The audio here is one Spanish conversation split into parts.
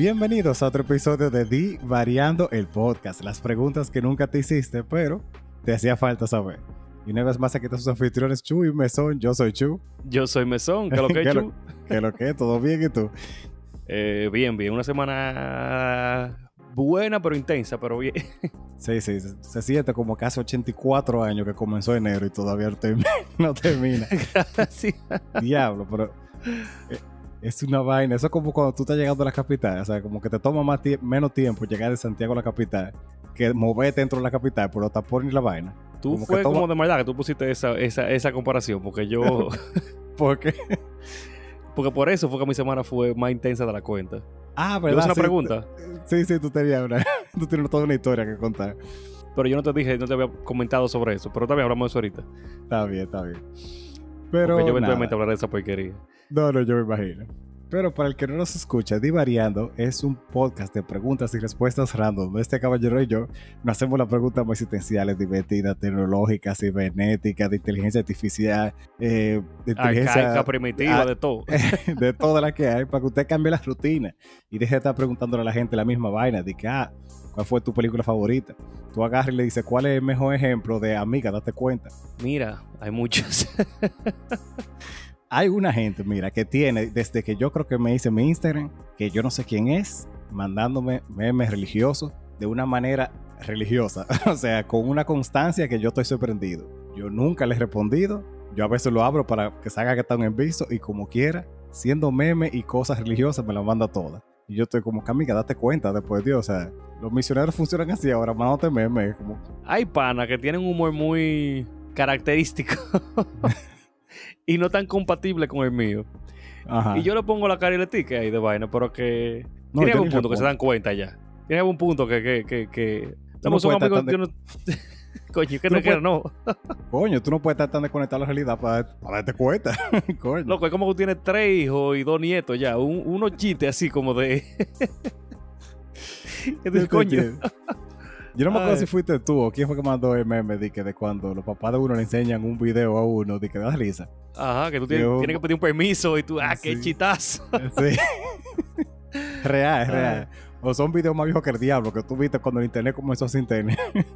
Bienvenidos a otro episodio de Di Variando el Podcast. Las preguntas que nunca te hiciste, pero te hacía falta saber. Y una vez más aquí están sus anfitriones Chu y Mesón. Yo soy Chu. Yo soy Mesón. ¿Qué lo que, ¿Qué Chu? ¿Qué lo que? ¿Todo bien y tú? Eh, bien, bien. Una semana buena, pero intensa, pero bien. Sí, sí. Se, se siente como casi 84 años que comenzó enero y todavía no termina. No termina. Gracias. Diablo, pero... eh, Es una vaina. Eso es como cuando tú estás llegando a la capital. O sea, como que te toma más tie- menos tiempo llegar de Santiago a la capital que moverte dentro de la capital por los tapones y la vaina. Tú Como que fue toma- como de maldad que tú pusiste esa, esa, esa comparación, porque yo... Porque... porque por eso fue que mi semana fue más intensa de la cuenta. Ah, ¿Yo ¿verdad? hice una Sí, pregunta? Sí, sí, tú tenías una... tú tienes toda una historia que contar. Pero yo no te dije, no te había comentado sobre eso. Pero también hablamos de eso ahorita. Está bien, está bien. Pero porque yo eventualmente nada. hablaré de esa porquería. No, no, yo me imagino. Pero para el que no nos escucha, Divariando es un podcast de preguntas y respuestas random. Este caballero y yo nos hacemos las preguntas más existenciales, divertidas, tecnológicas, cibernéticas, de inteligencia artificial, eh, de inteligencia Arcaica, primitiva, de todo. de todas las que hay, para que usted cambie la rutina y deje de estar preguntándole a la gente la misma vaina, de que, ah, ¿cuál fue tu película favorita? Tú agarras y le dices, ¿cuál es el mejor ejemplo de amiga? Date cuenta. Mira, hay muchos. Hay una gente, mira, que tiene, desde que yo creo que me hice mi Instagram, que yo no sé quién es, mandándome memes religiosos de una manera religiosa. o sea, con una constancia que yo estoy sorprendido. Yo nunca le he respondido. Yo a veces lo abro para que salga que están en visto y como quiera, siendo meme y cosas religiosas, me las manda todas. Y yo estoy como que, amiga, date cuenta después, Dios. O sea, los misioneros funcionan así ahora, mandándote memes. Como, hay panas que tienen un humor muy característico. y no tan compatible con el mío. ajá. Y yo le pongo la cara y le tique ahí de vaina, pero que. No, tiene algún punto que se dan cuenta ya. Tiene algún punto que. que, que, que... Tú no amigos. yo no- Coño, que no no quiero, no. Coño, tú no puedes estar tan desconectado a la realidad para, para darte cuenta. Coño. Loco, es como que tú tienes tres hijos y dos nietos ya. Un, unos chistes así como de. Te coño. Yo no me acuerdo Ay. si fuiste tú o quién fue que mandó el meme de que de cuando los papás de uno le enseñan un video a uno de que da risa. Ajá, que tú tienes, Yo- tienes que pedir un permiso y tú, ah, qué chitazo. Sí. real, real. O son videos más viejos que el diablo que tú viste cuando el internet comenzó sin internet.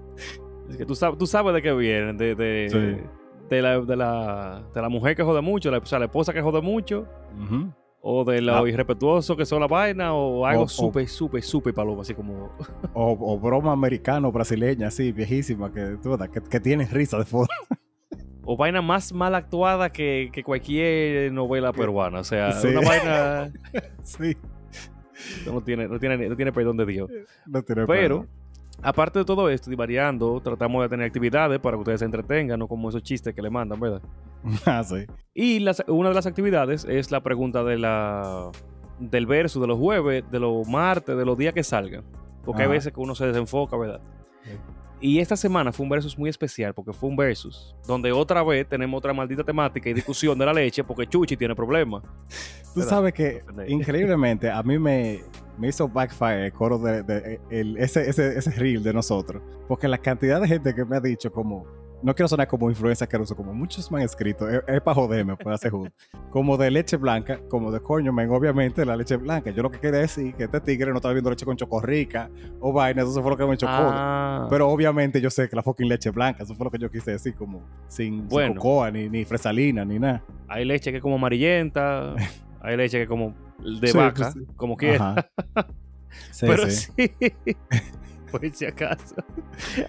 Es que tú sabes, tú sabes de qué vienen, de, de, Sí. de, la, de, la, de la mujer que jode mucho, la, o sea, la esposa que jode mucho, Ujú. O de lo Ah. irrespetuoso que son la vaina, o algo súper, súper, súper paloma, así como... o, o broma americana o brasileña, así, viejísima, que, que, que tienen risa de fondo. O vaina más mal actuada que, que cualquier novela peruana. O sea, Sí. una vaina sí. no tiene, no, tiene, no tiene perdón de Dios. No tiene Pero, perdón. Aparte de todo esto, y variando, tratamos de tener actividades para que ustedes se entretengan, no como esos chistes que le mandan, ¿verdad? Ah, sí. Y las- una de las actividades es la pregunta de la, del verso de los jueves, de los martes, de los días que salgan. Porque hay Ajá. veces que uno se desenfoca, ¿verdad? Sí. Y esta semana fue un versus muy especial porque fue un versus donde otra vez tenemos otra maldita temática y discusión de la leche porque Chuchi tiene problemas. Tú ¿Verdad? sabes que increíblemente a mí me, me hizo backfire el coro de, de- el- ese, ese, ese reel de nosotros. Porque la cantidad de gente que me ha dicho como, no quiero sonar como influencia que uso, como muchos me han escrito, es, para joderme, para hacer justo. Como de leche blanca, como de coño, men, obviamente la leche blanca. Yo lo que quería decir que este tigre no estaba viendo leche con chocorrica o vaina, eso fue lo que me chocó. Ah, Pero obviamente yo sé que la fucking leche blanca, eso fue lo que yo quise decir, como sin, sin Bueno. cocoa, ni, ni fresalina, ni nada. hay leche que es como amarillenta, hay leche que como de Sí, vaca, pues como quiera. Sí, Pero sí. por si acaso.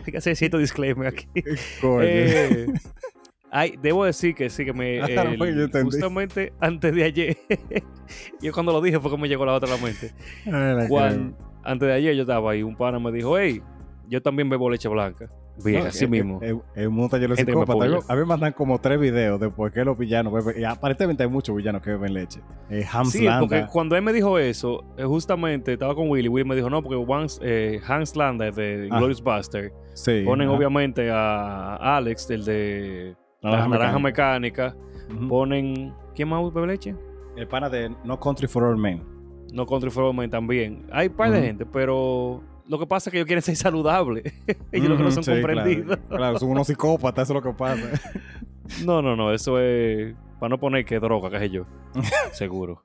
Hay que hacer cierto disclaimer aquí. Eh, ay, debo decir que sí, que me. Ah, pues justamente antes de ayer. yo cuando lo dije fue que me llegó la otra a la mente. Cuan- antes de ayer yo estaba ahí, un pana me dijo, hey, yo también bebo leche blanca. Bien, No, así eh, mismo. eh, eh, Es un taller de. A mí me mandan como tres videos de por qué los villanos beben. Y aparentemente hay muchos villanos que beben leche. Eh, Hans Sí, Landa. porque cuando él me dijo eso, eh, justamente estaba con Willy. Willy me dijo, no, porque Hans, eh, Hans Landa de Ah. Glorious Buster sí, ponen ajá. obviamente a Alex, el de Naranja Naranja Mecánica. Ponen. ¿Quién más bebe leche? El pana de No Country for All Men. No Country for Old Men también. Hay un par de gente, pero lo que pasa es que ellos quieren ser saludables. ellos lo que no son sí, comprendidos. Claro, claro, son unos psicópatas, eso es lo que pasa. No, no, no. Eso es para no poner que droga, que sé yo. Seguro.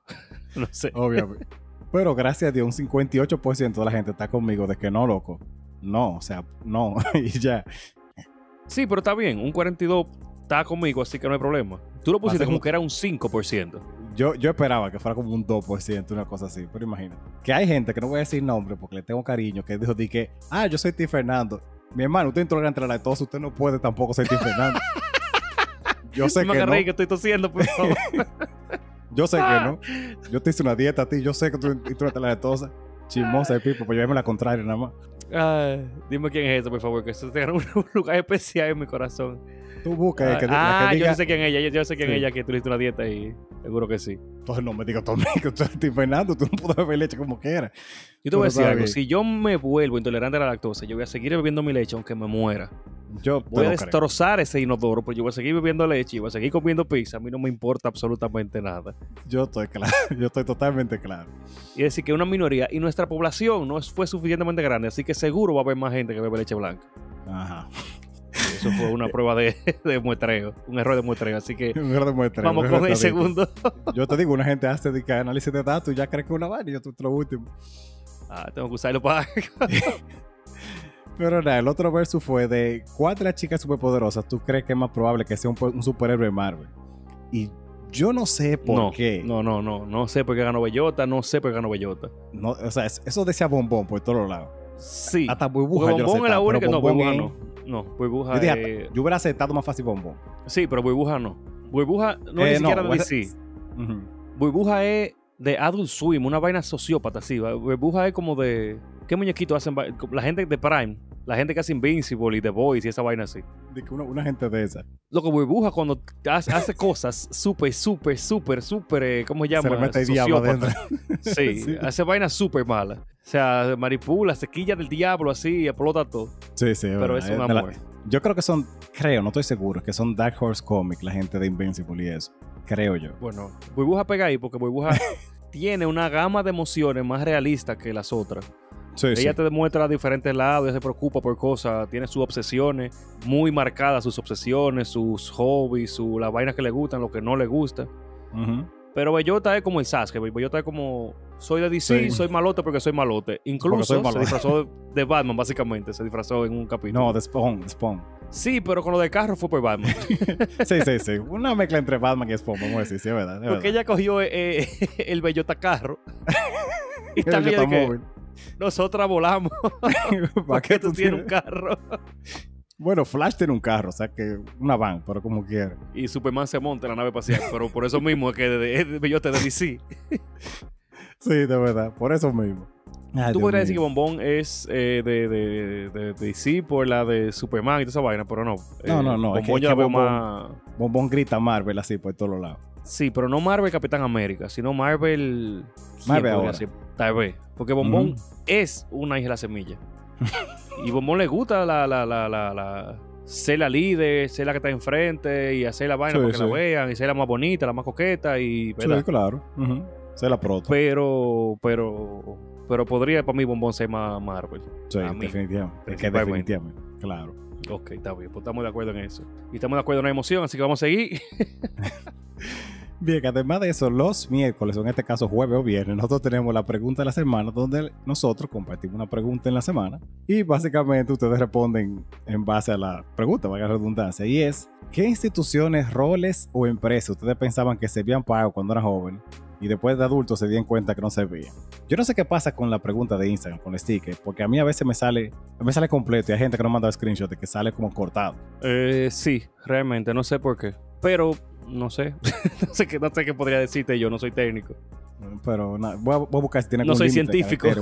no sé. Obviamente. Pero gracias a Dios, un 58% de la gente está conmigo de que no, loco. No, o sea, no. y ya. Sí, pero está bien. Un 42 está conmigo, así que no hay problema. Tú lo pusiste como que era un 5%. Yo, yo esperaba que fuera como un 2%, una cosa así, pero imagínate. Que hay gente que no voy a decir nombre porque le tengo cariño, que dijo di que, ah, yo soy Tim Fernando. Mi hermano, usted intolerante a la lactosa, usted no puede tampoco ser Tim Fernando. Yo sé me que no. que estoy tosiendo, por favor. yo sé que no. Yo te hice una dieta a ti, yo sé que tú intolerante a la lactosa. Chismosa de pipo, pues llevarme la contraria nada más. Ay, dime quién es ese, por favor, que eso tenga un, lugar especial en mi corazón. Tú buscas ah, que, ah, que diga... yo sé quién es ella, yo, sé quién es ella que tú hiciste una dieta y seguro que sí. Entonces no me digas tú que tú eres Fernando, tú no puedes beber leche como quieras. Yo te voy a decir algo, si yo me vuelvo intolerante a la lactosa, yo voy a seguir bebiendo mi leche aunque me muera. Yo voy a destrozar ese inodoro, pero yo voy a seguir bebiendo leche y voy a seguir comiendo pizza. A mí no me importa absolutamente nada. Yo estoy claro, yo estoy totalmente claro. Y decir que una minoría y nuestra población no fue suficientemente grande, así que seguro va a haber más gente que bebe leche blanca. Ajá. Eso fue una prueba de, de, muestreo, un error de muestreo. Así que un error de muestreo, vamos con el segundo. Yo te digo, una gente hace de análisis de datos y ya cree que es una vaina y yo lo último. Ah, tengo que usarlo para. Pero nada, el otro verso fue de ¿cuál de las chicas superpoderosas tú crees que es más probable que sea un, un superhéroe Marvel? Y yo no sé por no, qué. No, no, no. No sé por qué ganó Bellota, no sé por qué ganó Bellota. No, o sea, eso decía bombón por todos lados. Sí. Hasta burbuja. Bombón yo es la única. No, burbuja es... no. Burbuja. Yo, dije, yo hubiera aceptado más fácil bombón. Sí, pero burbuja no. Burbuja no es eh, ni siquiera no, de DC. Uh -huh. Burbuja es de Adult Swim, una vaina sociópata, sí. Burbuja es como de. ¿Qué muñequito hacen? La gente de Prime. La gente que hace Invincible y The Boys y esa vaina así. De que una, una gente de esa. Lo que burbuja cuando hace, hace cosas súper, súper, súper, súper, eh, ¿cómo se llama? Se le mete el diablo adentro. Sí, sí, hace vainas súper malas. O sea, manipula, se quilla del diablo así explota todo. Sí, sí. Pero es un amor. La, yo creo que son, creo, no estoy seguro, que son Dark Horse Comics, la gente de Invincible y eso. Creo yo. Bueno, burbuja pega ahí porque burbuja tiene una gama de emociones más realistas que las otras. Sí, ella sí. te demuestra diferentes lados, ella se preocupa por cosas, tiene sus obsesiones, muy marcadas sus obsesiones, sus hobbies, su, las vainas que le gustan, lo que no le gusta. Uh -huh. Pero Bellota es como el Sasuke, Bellota es como, soy de DC, Sí. soy malote porque soy malote. Incluso soy se disfrazó de Batman, básicamente, se disfrazó en un capítulo. No, de Spawn, de Spawn. Sí, pero con lo de carro fue por Batman. Sí, sí, sí. Una mezcla entre Batman y Spawn, vamos a decir, sí, es verdad. es porque verdad. ella cogió eh, el Bellota carro. y también. Nosotras volamos ¿Para porque tú tienes un carro. Bueno, Flash tiene un carro, o sea que una van, pero como quiera. y Superman se monta en la nave espacial. pero por eso mismo es que de, de, de es DC. Sí, de verdad, por eso mismo. Ay, Tú Dios podrías decir que. Bombón es eh, de, de, de, de DC por la de Superman y toda esa vaina, pero no. No, Eh, no, no, es Bombón que- yo que la veo Bombón- más. Bombón grita Marvel así por todos lados. Sí, pero no Marvel Capitán América, sino Marvel. ¿quién Marvel ahora. Tal vez. Porque Bombón. Es una hija de la semilla. y Bombón le gusta la, la, la, la, la- ser la líder, ser la que está enfrente y hacer la vaina Sí, para que la vean y ser la más bonita, la más coqueta y. ¿verdad? Sí, claro. Ujú. Se la proto. Pero, pero, pero podría para mí Bombón ser más Marvel. sí, mí, definitivamente. Es que principalmente. definitivamente. Claro. Ok, está bien, pues estamos de acuerdo en eso. Y estamos de acuerdo en la emoción, así que vamos a seguir. Bien, además de eso, los miércoles, o en este caso jueves o viernes, nosotros tenemos la pregunta de la semana, donde nosotros compartimos una pregunta en la semana y básicamente ustedes responden en base a la pregunta, valga la redundancia, y es, ¿qué instituciones, roles o empresas ustedes pensaban que servían para algo cuando eran jóvenes y después de adultos se dieron cuenta que no servían? Yo no sé qué pasa con la pregunta de Instagram, con el sticker, porque a mí a veces me sale, me sale completo y hay gente que no manda screenshot de que sale como cortado. Eh, sí, realmente, no sé por qué. Pero, no sé. no, sé qué, no sé qué podría decirte yo, no soy técnico. Pero na- voy, a, voy a buscar si tiene No soy científico.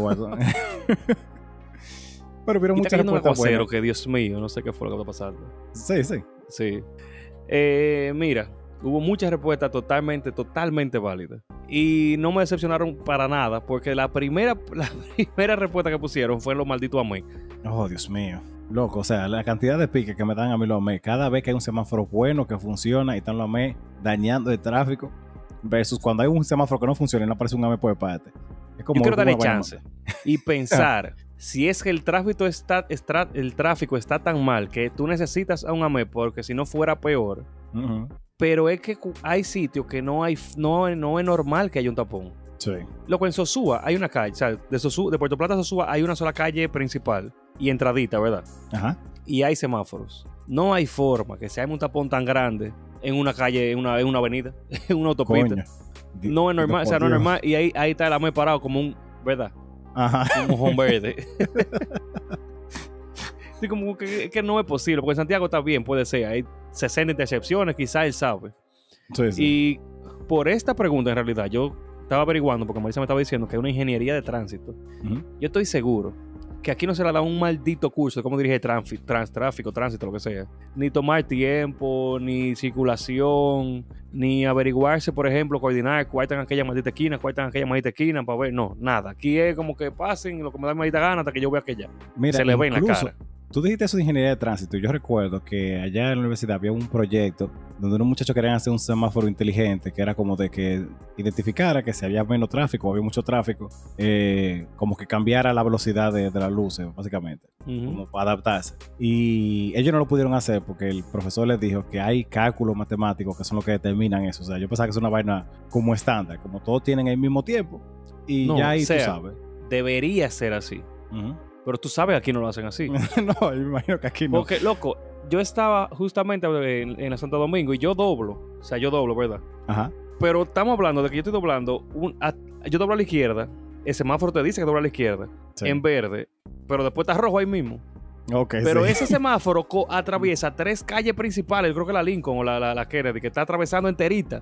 Pero vieron muchas respuestas buenas. que, Dios mío, no sé qué fue lo que está pasando. Sí, sí. Sí. Eh, mira, hubo muchas respuestas totalmente, totalmente válidas. Y no me decepcionaron para nada, porque la primera, la primera respuesta que pusieron fue lo maldito a mí. Oh, Dios mío. Loco, o sea, la cantidad de piques que me dan a mí los AME, cada vez que hay un semáforo bueno que funciona y están los AME dañando el tráfico, versus cuando hay un semáforo que no funciona y no aparece un AME por parte. Es como Yo quiero darle chance y pensar si es que el tráfico está, el tráfico está tan mal que tú necesitas a un AME porque si no fuera peor. Pero es que hay sitios que no hay, no, no es normal que haya un tapón. Sí. Loco, en Sosúa hay una calle, o sea, de, de Puerto Plata a Sosúa hay una sola calle principal y entradita, ¿verdad? Ajá. Y hay semáforos. No hay forma que se haga un tapón tan grande en una calle, en una, en una avenida, en una autopista. Coño. No es normal, o sea, no es normal. Y ahí, ahí está el AME parado como un, ¿verdad? Ajá. Un mojón verde. Sí, como que, que no es posible, porque en Santiago está bien, puede ser. Hay 60 intercepciones, quizás él sabe. Sí, sí. Y por esta pregunta, en realidad, yo estaba averiguando, porque Marisa me estaba diciendo que es una ingeniería de tránsito. Yo estoy seguro que aquí no se le da un maldito curso de cómo dirigir tráfico, trans, tráfico, tránsito, lo que sea. Ni tomar tiempo, ni circulación, ni averiguarse, por ejemplo, coordinar cuál está en aquella maldita esquina, cuál está en aquella maldita esquina, para ver. No, nada. Aquí es como que pasen lo que me da mi maldita gana hasta que yo vea aquella. Mira, se le ve en la cara. Tú dijiste eso de ingeniería de tránsito. Yo recuerdo que allá en la universidad había un proyecto donde unos muchachos querían hacer un semáforo inteligente que era como de que identificara que si había menos tráfico o había mucho tráfico, eh, como que cambiara la velocidad de, de las luces, básicamente, Ujú. como para adaptarse. Y ellos no lo pudieron hacer porque el profesor les dijo que hay cálculos matemáticos que son los que determinan eso. O sea, yo pensaba que es una vaina como estándar, como todos tienen el mismo tiempo y No, ya ahí sea, tú sabes. Debería ser así. Ujú. Pero tú sabes que aquí no lo hacen así. no, yo me imagino que aquí no. Porque, loco, yo estaba justamente en, en la Santo Domingo y yo doblo. O sea, yo doblo, ¿verdad? Ajá. Pero estamos hablando de que yo estoy doblando. Un, a- yo doblo a la izquierda. El semáforo te dice que dobla a la izquierda. Sí. En verde. Pero después está rojo ahí mismo. Ok, Pero sí. ese semáforo atraviesa tres calles principales. Creo que la Lincoln o la, la, la Kennedy, que está atravesando enterita.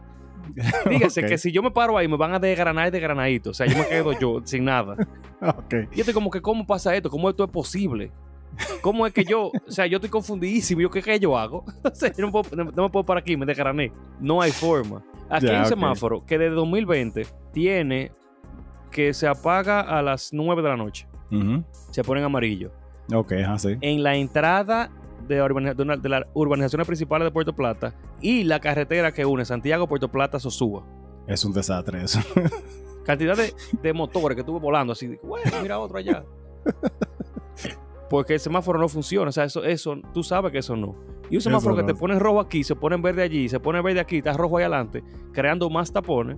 Dígase que si yo me paro ahí, me van a desgranar de granadito. O sea, yo me quedo yo sin nada. Ok. Y yo estoy como que, ¿cómo pasa esto? ¿Cómo esto es posible? ¿Cómo es que yo, o sea, yo estoy confundidísimo? ¿Yo qué, qué yo hago? O sea, yo no, puedo- no- no me puedo parar aquí, me desgrané. No hay forma. Aquí Ya, hay un semáforo que desde 2020 tiene que se apaga a las 9 de la noche. Se pone en amarillo. Ok, ajá, sí. En la entrada de, urbaniza- de las urbanizaciones principales de Puerto Plata y la carretera que une Santiago, Puerto Plata, Sosúa. Es un desastre eso. cantidad de, de motores que estuve volando así. Bueno, mira otro allá. Porque el semáforo no funciona. O sea, eso, eso, tú sabes que eso no. Y un semáforo Eso que no. te pone rojo aquí, se pone verde allí, se pone verde aquí, está rojo ahí adelante, creando más tapones.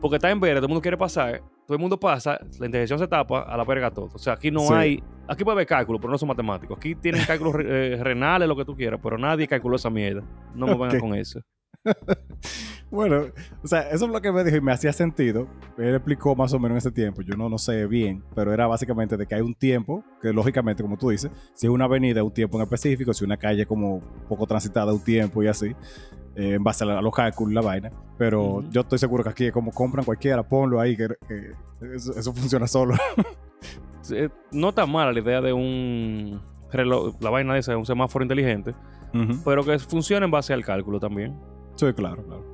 Porque está en verde, todo el mundo quiere pasar, todo el mundo pasa, la intersección se tapa, a la verga todo. O sea, aquí no Sí. hay. Aquí puede haber cálculos, pero no son matemáticos. Aquí tienen cálculos eh, renales, lo que tú quieras, pero nadie calculó esa mierda. No me vengan Ok. con eso. Bueno, o sea, eso es lo que me dijo y me hacía sentido. Él explicó más o menos en ese tiempo. Yo no, no sé bien, pero era básicamente de que hay un tiempo, que lógicamente, como tú dices, si es una avenida, un tiempo en específico, si una calle como poco transitada, un tiempo y así, eh, en base a, la- a los cálculos la vaina. Pero yo estoy seguro que aquí es como compran cualquiera, ponlo ahí, que, que eso, eso funciona solo. No está mala la idea de un reloj, la vaina de esa, un semáforo inteligente. Pero que funcione en base al cálculo también. Sí, claro, claro.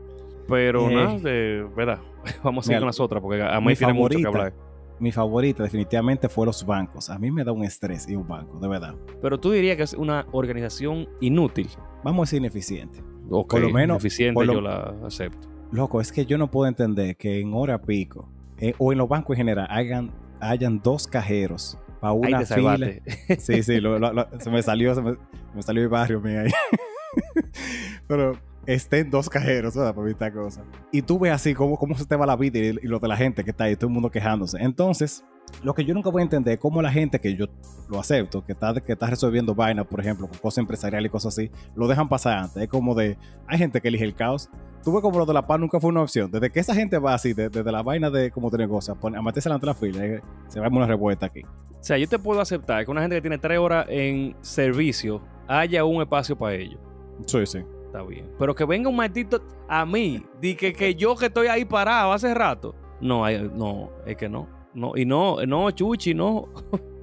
Pero Eh. nada, de verdad. Vamos a Mira, con las otras porque a mí tiene mucho que favorita. hablar. Mi favorita definitivamente fue los bancos. A mí me da un estrés y un banco, de verdad. Pero tú dirías que es una organización inútil. Vamos a decir ineficiente. Ok, Por lo menos- eficiente por lo- yo la acepto. Loco, es que yo no puedo entender que en hora pico eh, o en los bancos en general hayan, hayan dos cajeros para una te fila. Sí, sí, lo- lo- lo- se me salió, se me, me salió el barrio mío ahí. Pero estén dos cajeros, ¿verdad? Para evitar cosas. Y tú ves así cómo, cómo se te va la vida y, y lo de la gente que está ahí, todo el mundo quejándose. Entonces, lo que yo nunca voy a entender es cómo la gente que yo lo acepto, que está, que está resolviendo vainas, por ejemplo, con cosas empresariales y cosas así, lo dejan pasar antes. Es como de, hay gente que elige el caos. Tú ves como lo de la paz nunca fue una opción. Desde que esa gente va así, de- desde la vaina de como de negocio, a, meterse delante de la fila, eh, se va a una revuelta aquí. O sea, yo te puedo aceptar que una gente que tiene tres horas en servicio haya un espacio para ellos. Sí, sí. Está bien. Pero que venga un maldito a mí, di que, que yo que estoy ahí parado hace rato. No, hay- no, es que no. No, y no, no, Chuchi, no.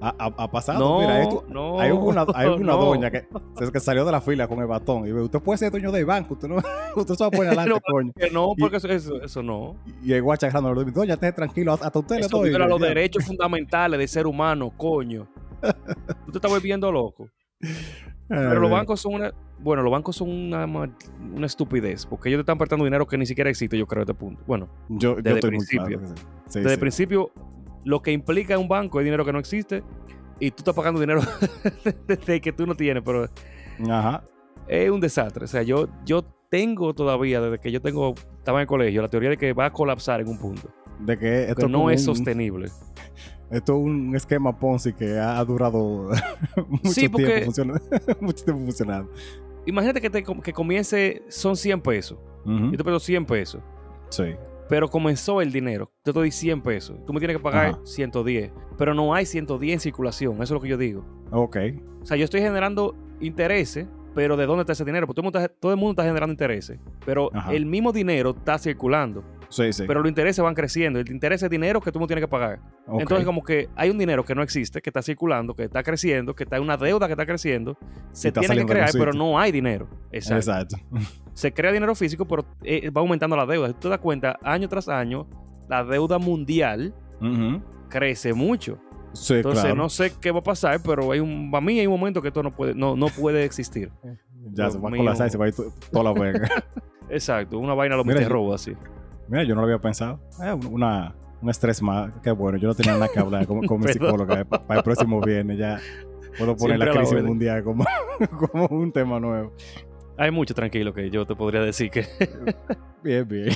Ha, ha- pasado, No, mira, esto, no. hay una, hay una no. doña que, que salió de la fila con el batón y ve, usted puede ser dueño del banco, usted no, usted se va a poner adelante, No, coño. Que no, Y- porque eso, eso, eso no. Y el guacha agarrando, doña, esté tranquilo, hasta usted le doy. viola los Ya. derechos fundamentales del ser humano, coño. Tú te estás volviendo loco. Pero los bancos son una. Bueno, los bancos son una, una estupidez. Porque ellos te están prestando dinero que ni siquiera existe, yo creo, a este punto. Bueno, yo, yo desde estoy muy principio. claro. Sí, desde el principio, lo que implica un banco es dinero que no existe. Y tú estás pagando dinero desde que tú no tienes, pero Ajá. es un desastre. O sea, yo, yo tengo todavía, desde que yo tengo, estaba en el colegio, la teoría de que va a colapsar en un punto. De que esto no es un- sostenible. Esto es un esquema Ponzi que ha durado mucho Sí, porque- tiempo funcionando. mucho tiempo funcionando. Imagínate que, te, que comience, son 100 pesos. Ujú, Yo te pido 100 pesos. Sí. Pero comenzó el dinero. Yo te doy 100 pesos. Tú me tienes que pagar Ajá. 110. Pero no hay 110 en circulación. Eso es lo que yo digo. Ok. O sea, yo estoy generando intereses, pero ¿de dónde está ese dinero? Porque todo el mundo está, todo el mundo está generando intereses. Pero Ajá. el mismo dinero está circulando. Sí, sí. Pero los intereses van creciendo. El interés es dinero que tú no tienes que pagar. Entonces, como que hay un dinero que no existe, que está circulando, que está creciendo, que está una deuda que está creciendo. Se está tiene que crear, pero no hay dinero. Exacto. Exacto. Se crea dinero físico, pero eh, va aumentando la deuda. Si tú te das cuenta, año tras año, la deuda mundial crece mucho. Sí, Entonces, claro. no sé qué va a pasar, pero hay un, para mí hay un momento que esto no puede, no, no puede existir. ya se va a mío. colapsar y se va a ir to- toda la verga. Exacto, una vaina lo mete robo así. Mira, yo no lo había pensado. Eh, una, un estrés más. Qué bueno. Yo no tenía nada que hablar con, con mi psicóloga. eh, Para el próximo viernes ya puedo poner Siempre la crisis mundial como, como un tema nuevo. Hay mucho tranquilo que yo te podría decir que Bien, bien.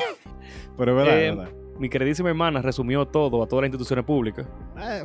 Pero es verdad, Eh, es verdad. mi queridísima hermana resumió todo a todas las instituciones públicas. Eh,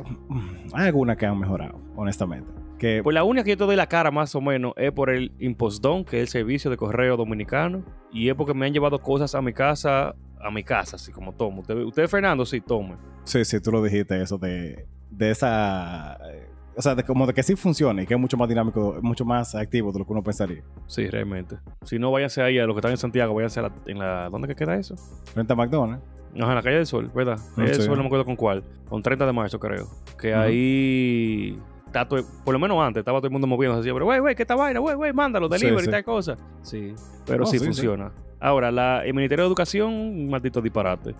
Hay algunas que han mejorado, honestamente. Que Pues la única que yo te doy la cara más o menos es por el Impostón, que es el servicio de correo dominicano, y es porque me han llevado cosas a mi casa, a mi casa, así como tomo. Usted, usted Fernando, sí, tome. sí, sí, tú lo dijiste, eso de, de esa. eh, O sea, de como de que sí funciona y que es mucho más dinámico, mucho más activo de lo que uno pensaría. Sí, realmente. Si no, váyanse ahí a los que están en Santiago, váyanse a la, en la... ¿Dónde que queda eso? Frente a McDonald's. No, en la calle del Sol, ¿verdad? Calle del. Sol, no me acuerdo con cuál. Con 30 de marzo, creo. Que ahí... Está todo- por lo menos antes estaba todo el mundo moviéndose así, pero, güey, güey, ¿qué esta vaina? Güey, güey, mándalo, Sí, delivery, sí. tal cosa. Sí, pero Oh, sí, sí, sí. funciona. Ahora, la, el Ministerio de Educación, un maldito disparate.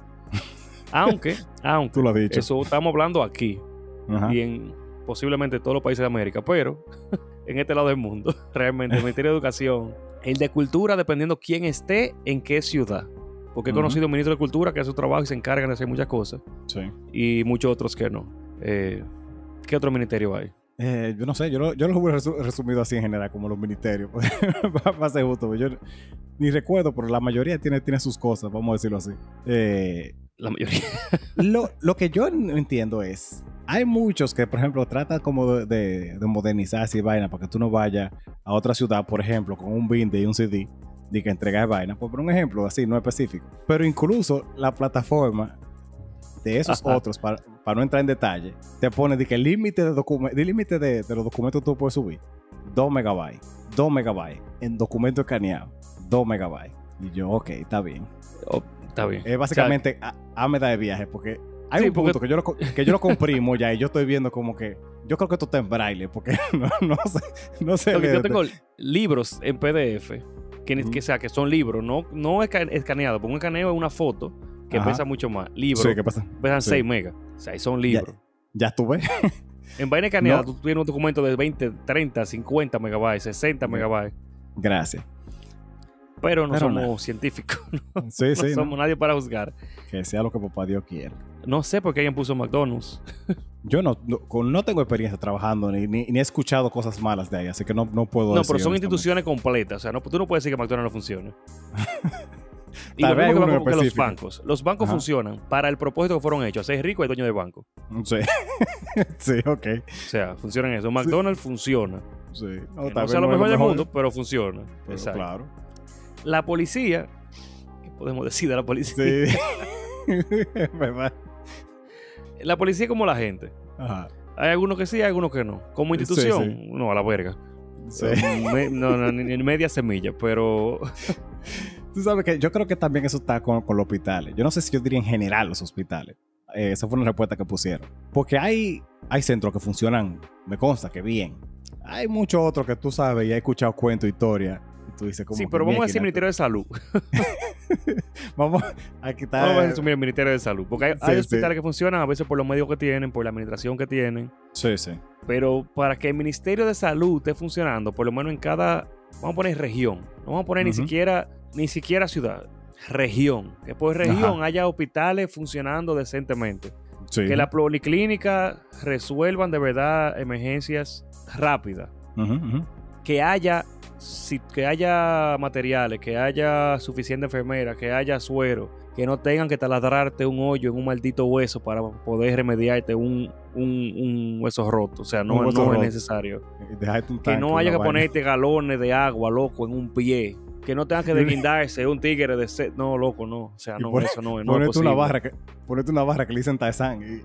aunque, aunque, Tú lo has dicho. eso estamos hablando aquí Ajá. y en posiblemente todos los países de América, pero en este lado del mundo, realmente, el Ministerio de Educación, el de Cultura, dependiendo quién esté en qué ciudad. Porque he conocido ministros de Cultura que hacen su trabajo y se encargan de hacer muchas cosas, Sí. y muchos otros que no. Eh, ¿Qué otro ministerio hay? Eh, yo no sé, yo lo, yo lo hubiera resu- resumido así en general, como los ministerios. Para ser justo, yo ni recuerdo, pero la mayoría tiene, tiene sus cosas, vamos a decirlo así. Eh, La mayoría. lo, lo que yo entiendo es, hay muchos que, por ejemplo, tratan como de, de, de modernizar así vaina para que tú no vayas a otra ciudad, por ejemplo, con un binde y un CD, de que entregas vaina. Por un ejemplo así, no específico. Pero incluso la plataforma de esos otros, para, para no entrar en detalle, te pone de que el límite de, límite de, de los documentos que tú puedes subir, 2 megabytes, 2 megabytes, en documento escaneado, 2 megabytes. Y yo, ok, está bien. Oh, está bien. Es básicamente a, a medida de viaje, porque hay Sí, un porque- punto que yo, lo, que yo lo comprimo ya y yo estoy viendo como que yo creo que esto está en braille, porque no, no sé, no sé Porque yo tengo libros en PDF, que, sea, que son libros, no, no esca- escaneados, porque un escaneo es una foto que Ajá. pesa mucho más. Libros Sí, ¿qué pasa? pesan Sí. 6 megas. O sea, son libros. Ya estuve. En vaina escaneada, No. tú tienes un documento de 20, 30, 50 megabytes, 60 Ya. megabytes. Gracias. Pero no Pero somos científicos. Sí, no sí. ¿no? somos nadie para juzgar. Que sea lo que papá Dios quiera. No sé por qué alguien puso McDonald's. Yo no, no, tengo experiencia trabajando ni, ni, ni he escuchado cosas malas de ahí, así que no, no puedo No, decir pero son instituciones completas. O sea, no, tú no puedes decir que McDonald's no funcione. Y Tal lo mismo que, uno los bancos. Los bancos Ajá. funcionan para el propósito que fueron hechos. Hacer rico el dueño del banco. Sí. sí, ok. O sea, funcionan eso. McDonald's funciona. Sí. No, sea lo mejor del mundo, pero funciona. pero Exacto. claro. La policía, ¿qué podemos decir de la policía? Sí. Es verdad. La policía es como la gente. Ajá. Hay algunos que sí, hay algunos que no. Como Sí, institución, sí. no, a la verga. Sí. Me- no, no, ni, ni media semilla, pero Tú sabes que yo creo que también eso está con, con los hospitales. Yo no sé si yo diría en general los hospitales. Eh, esa fue una respuesta que pusieron. Porque hay, hay centros que funcionan, me consta que bien. Hay muchos otros que tú sabes y has escuchado cuentos, historias. Y tú dices como sí, pero vamos a decir "Mierda, Ministerio de Salud. Vamos a quitar. Vamos a resumir el Ministerio de Salud. Porque hay, Sí, hay sí. hospitales que funcionan a veces por los medios que tienen, por la administración que tienen. Sí, sí. Pero para que el Ministerio de Salud esté funcionando, por lo menos en cada, vamos a poner región, no vamos a poner ni siquiera ni siquiera ciudad, región, que por región haya hospitales funcionando decentemente, sí. que la policlínica resuelvan de verdad emergencias rápidas, que haya si- que haya materiales, que haya suficiente enfermera, que haya suero, que no tengan que taladrarte un hoyo en un maldito hueso para poder remediarte un, un, un hueso roto. O sea, no, no roto. es necesario. Un Que no haya que vaina. ponerte galones de agua, loco, en un pie. Que no tengan que deslindarse un tigre de sed. No, loco, no. O sea, no, pone- eso no, no es posible. una barra que, ponete una barra que le dicen Tarzán.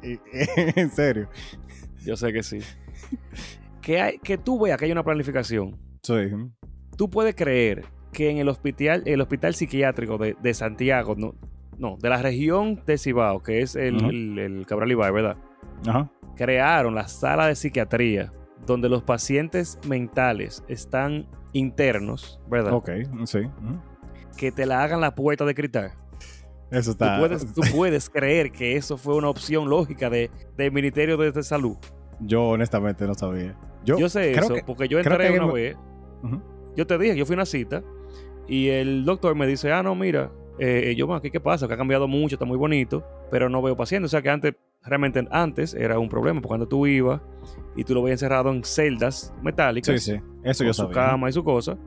En serio. Yo sé que sí. que, hay, que tú veas que hay una planificación. Sí. Tú puedes creer que en el hospital, el hospital psiquiátrico de, de Santiago, no, no, de la región de Cibao, que es el, el- el Cabral Ibar, ¿verdad? Ajá. Crearon la sala de psiquiatría donde los pacientes mentales están internos, ¿verdad? Ok, sí. Que te la hagan la puerta de cristal. Eso Tú está. puedes, tú puedes creer que eso fue una opción lógica de, del Ministerio de, de Salud. Yo honestamente no sabía. Yo, Yo sé eso, que- porque yo entré una vez yo te dije, yo fui a una cita y el doctor me dice, ah, no, mira, eh, yo, "Ma, ¿qué, ¿qué pasa? Que ha cambiado mucho, está muy bonito, pero no veo pacientes. O sea que antes, realmente antes era un problema, porque cuando tú ibas y tú lo veías encerrado en celdas metálicas, Sí, sí. Eso con yo su sabía. cama y su cosa,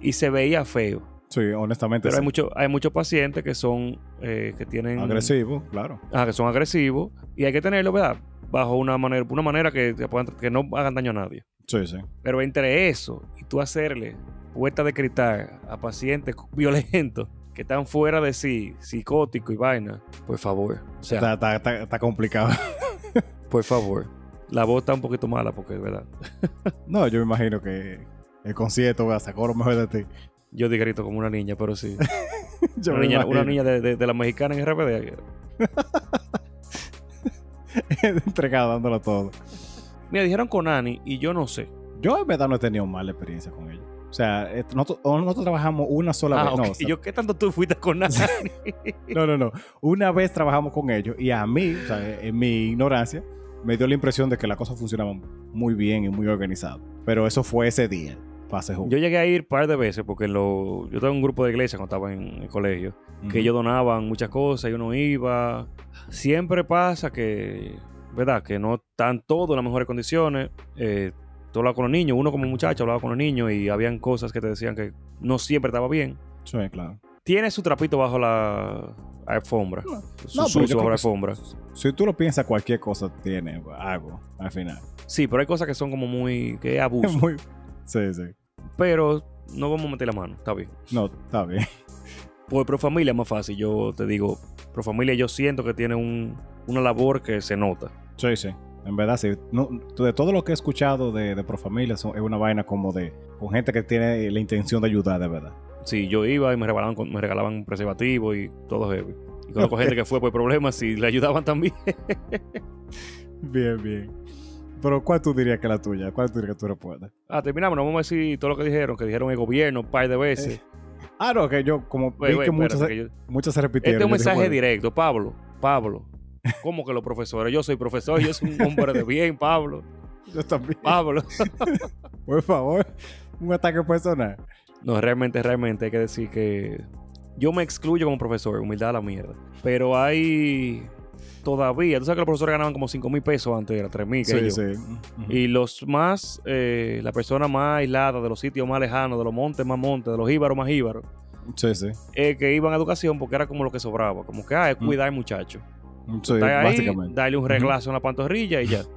y se veía feo. Sí, honestamente. Pero hay, sí. mucho, hay muchos pacientes que son, eh, que tienen... Agresivo, claro. Ah, que son agresivos y hay que tenerlo, ¿verdad? Bajo una manera, una manera que, que puedan- que no hagan daño a nadie. Sí, sí. Pero entre eso y tú hacerle puerta de cristal a pacientes violentos que están fuera de sí, psicóticos y vaina, por favor. O sea, Está, está- está- está complicado. por favor. La voz está un poquito mala porque es verdad. no, yo me imagino que el concierto va, sacó lo mejor de ti. Yo di grito como una niña, pero sí. Yo una, niña, una imagino. niña de, de- de la mexicana en RPD. Entregado, dándolo todo. Mira, dijeron con Ani y yo no sé. Yo en verdad no he tenido mala experiencia con ellos. O sea, eh, nosotros, nosotros trabajamos una sola Ah, vez. ok. No, o sea, ¿Y yo qué tanto tú fuiste con Ani? no, no, no. Una vez trabajamos con ellos y a mí, o sea, en mi ignorancia, me dio la impresión de que las cosas funcionaban muy bien y muy organizado. Pero eso fue ese día, fase yo llegué a ir un par de veces porque lo, yo estaba en un grupo de iglesia cuando estaba en el colegio. que ellos donaban muchas cosas y uno iba. Siempre pasa que, ¿verdad? Que no están todos en las mejores condiciones. Eh, tú hablabas con los niños, uno como muchacho hablaba con los niños y habían cosas que te decían que no siempre estaba bien. Sí, claro. Tiene su trapito bajo la alfombra. No, su no, sucio bajo la si- alfombra. Si tú lo piensas, cualquier cosa tiene algo al final. Sí, pero hay cosas que son como muy... que es abuso. Muy... Sí, sí. pero no vamos a meter la mano, está bien. No, está bien. Por Pro Familia es más fácil. Yo te digo, Pro Familia yo siento que tiene un- una labor que se nota. Sí, sí. En verdad, sí. No, de todo lo que he escuchado de, de Profamilia, es una vaina como de. con gente que tiene la intención de ayudar, de verdad. Sí, yo iba y me regalaban, me regalaban preservativo y todo heavy. Y conozco gente que fue por problemas y le ayudaban también. Bien, bien. Pero, ¿cuál tú dirías que es la tuya? ¿Cuál tú dirías que tú respuestas? ah, terminamos, no vamos a decir todo lo que dijeron, que dijeron el gobierno un par de veces. Ah, no, que yo, como vi güey, que muchas, que yo- muchas se repitieron. Este es un dije, mensaje bueno, directo. Pablo, Pablo, ¿cómo que los profesores? Yo soy profesor, yo soy un hombre de bien, Pablo. Yo también. Pablo. Por favor, un ataque personal. No, realmente, realmente hay que decir que yo me excluyo como profesor, humildad a la mierda. Pero hay todavía, tú sabes que los profesores ganaban como 5 mil pesos antes, era 3 mil, Sí, sí. Y los más, eh, la persona más aislada de los sitios más lejanos, de los montes más montes, de los íbaros más íbaros, Sí, sí. eh, que iban a educación porque era como lo que sobraba. Como que, ah, es Mm. cuidar muchacho. Sí, ahí, darle un reglazo en la pantorrilla y ya.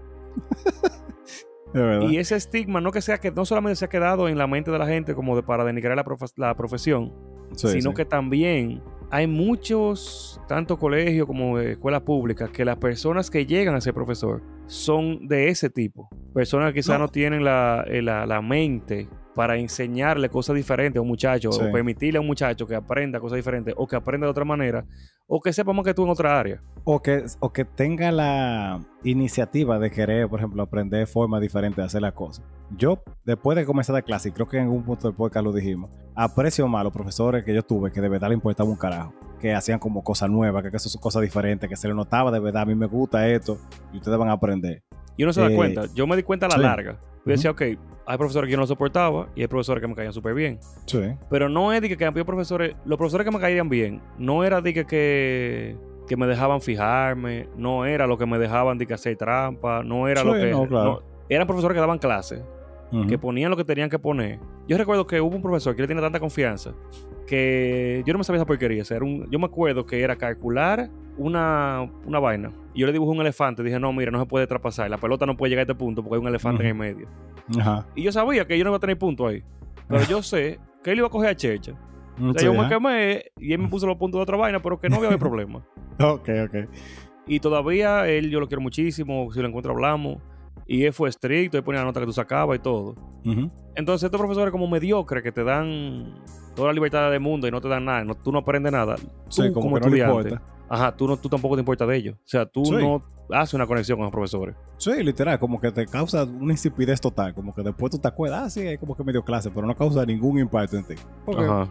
Y ese estigma no que sea que no solamente se ha quedado en la mente de la gente como de para denigrar la, profe- la profesión, Sí, sino sí. que también hay muchos, tanto colegios como escuelas públicas, que las personas que llegan a ser profesor son de ese tipo. Personas que quizás No. no, tienen la, eh, la- la mente para enseñarle cosas diferentes a un muchacho, Sí. o permitirle a un muchacho que aprenda cosas diferentes, o que aprenda de otra manera, o que sepa más que tú en otra área. O que, o que tenga la iniciativa de querer, por ejemplo, aprender formas diferentes de hacer las cosas. Yo, después de comenzar la clase, y creo que en algún punto del podcast lo dijimos, aprecio más a los profesores que yo tuve que de verdad le importaba un carajo. Que hacían como cosas nuevas, que, que eso son cosas diferentes, que se le notaba de verdad, a mí me gusta esto, y ustedes van a aprender. Y uno se da Eh, cuenta. Yo me di cuenta a la sí. larga. Yo decía, ok, hay profesores que yo no soportaba y hay profesores que me caían súper bien. Sí. Pero no es de que, que había profesores, los profesores que me caían bien, no era de que, que, que me dejaban fijarme, no era lo que me dejaban de que hacer trampa, no era lo que... no, claro. no, eran profesores que daban clases que ponían lo que tenían que poner. Yo recuerdo que hubo un profesor que le tenía tanta confianza que yo no me sabía esa porquería. O sea, era un- yo me acuerdo que era calcular una, una vaina. Y yo le dibujé un elefante. Dije, no, mira, no se puede traspasar. La pelota no puede llegar a este punto porque hay un elefante en el medio. Ajá. Y yo sabía que yo no iba a tener punto ahí. Pero yo sé que él iba a coger a Checha. O sea, Sí, yo me quemé y él me puso los puntos de otra vaina, pero que no había problema. Ok, ok. Y todavía él, yo lo quiero muchísimo. Si lo encuentro, hablamos. Y él fue estricto, él ponía la nota que tú sacabas y todo. Entonces, estos profesores como mediocres que te dan toda la libertad del mundo y no te dan nada, no- tú no aprendes nada. Tú, Sí, como, como, no estudiante, ajá, tú, no, tú tampoco te importa de ellos. O sea, tú Sí. no haces una conexión con los profesores. Sí, literal, como que te causa una insipidez total. Como que después tú te acuerdas, ah, sí, hay como que medio clase, pero no causa ningún impacto en ti. Porque Ajá.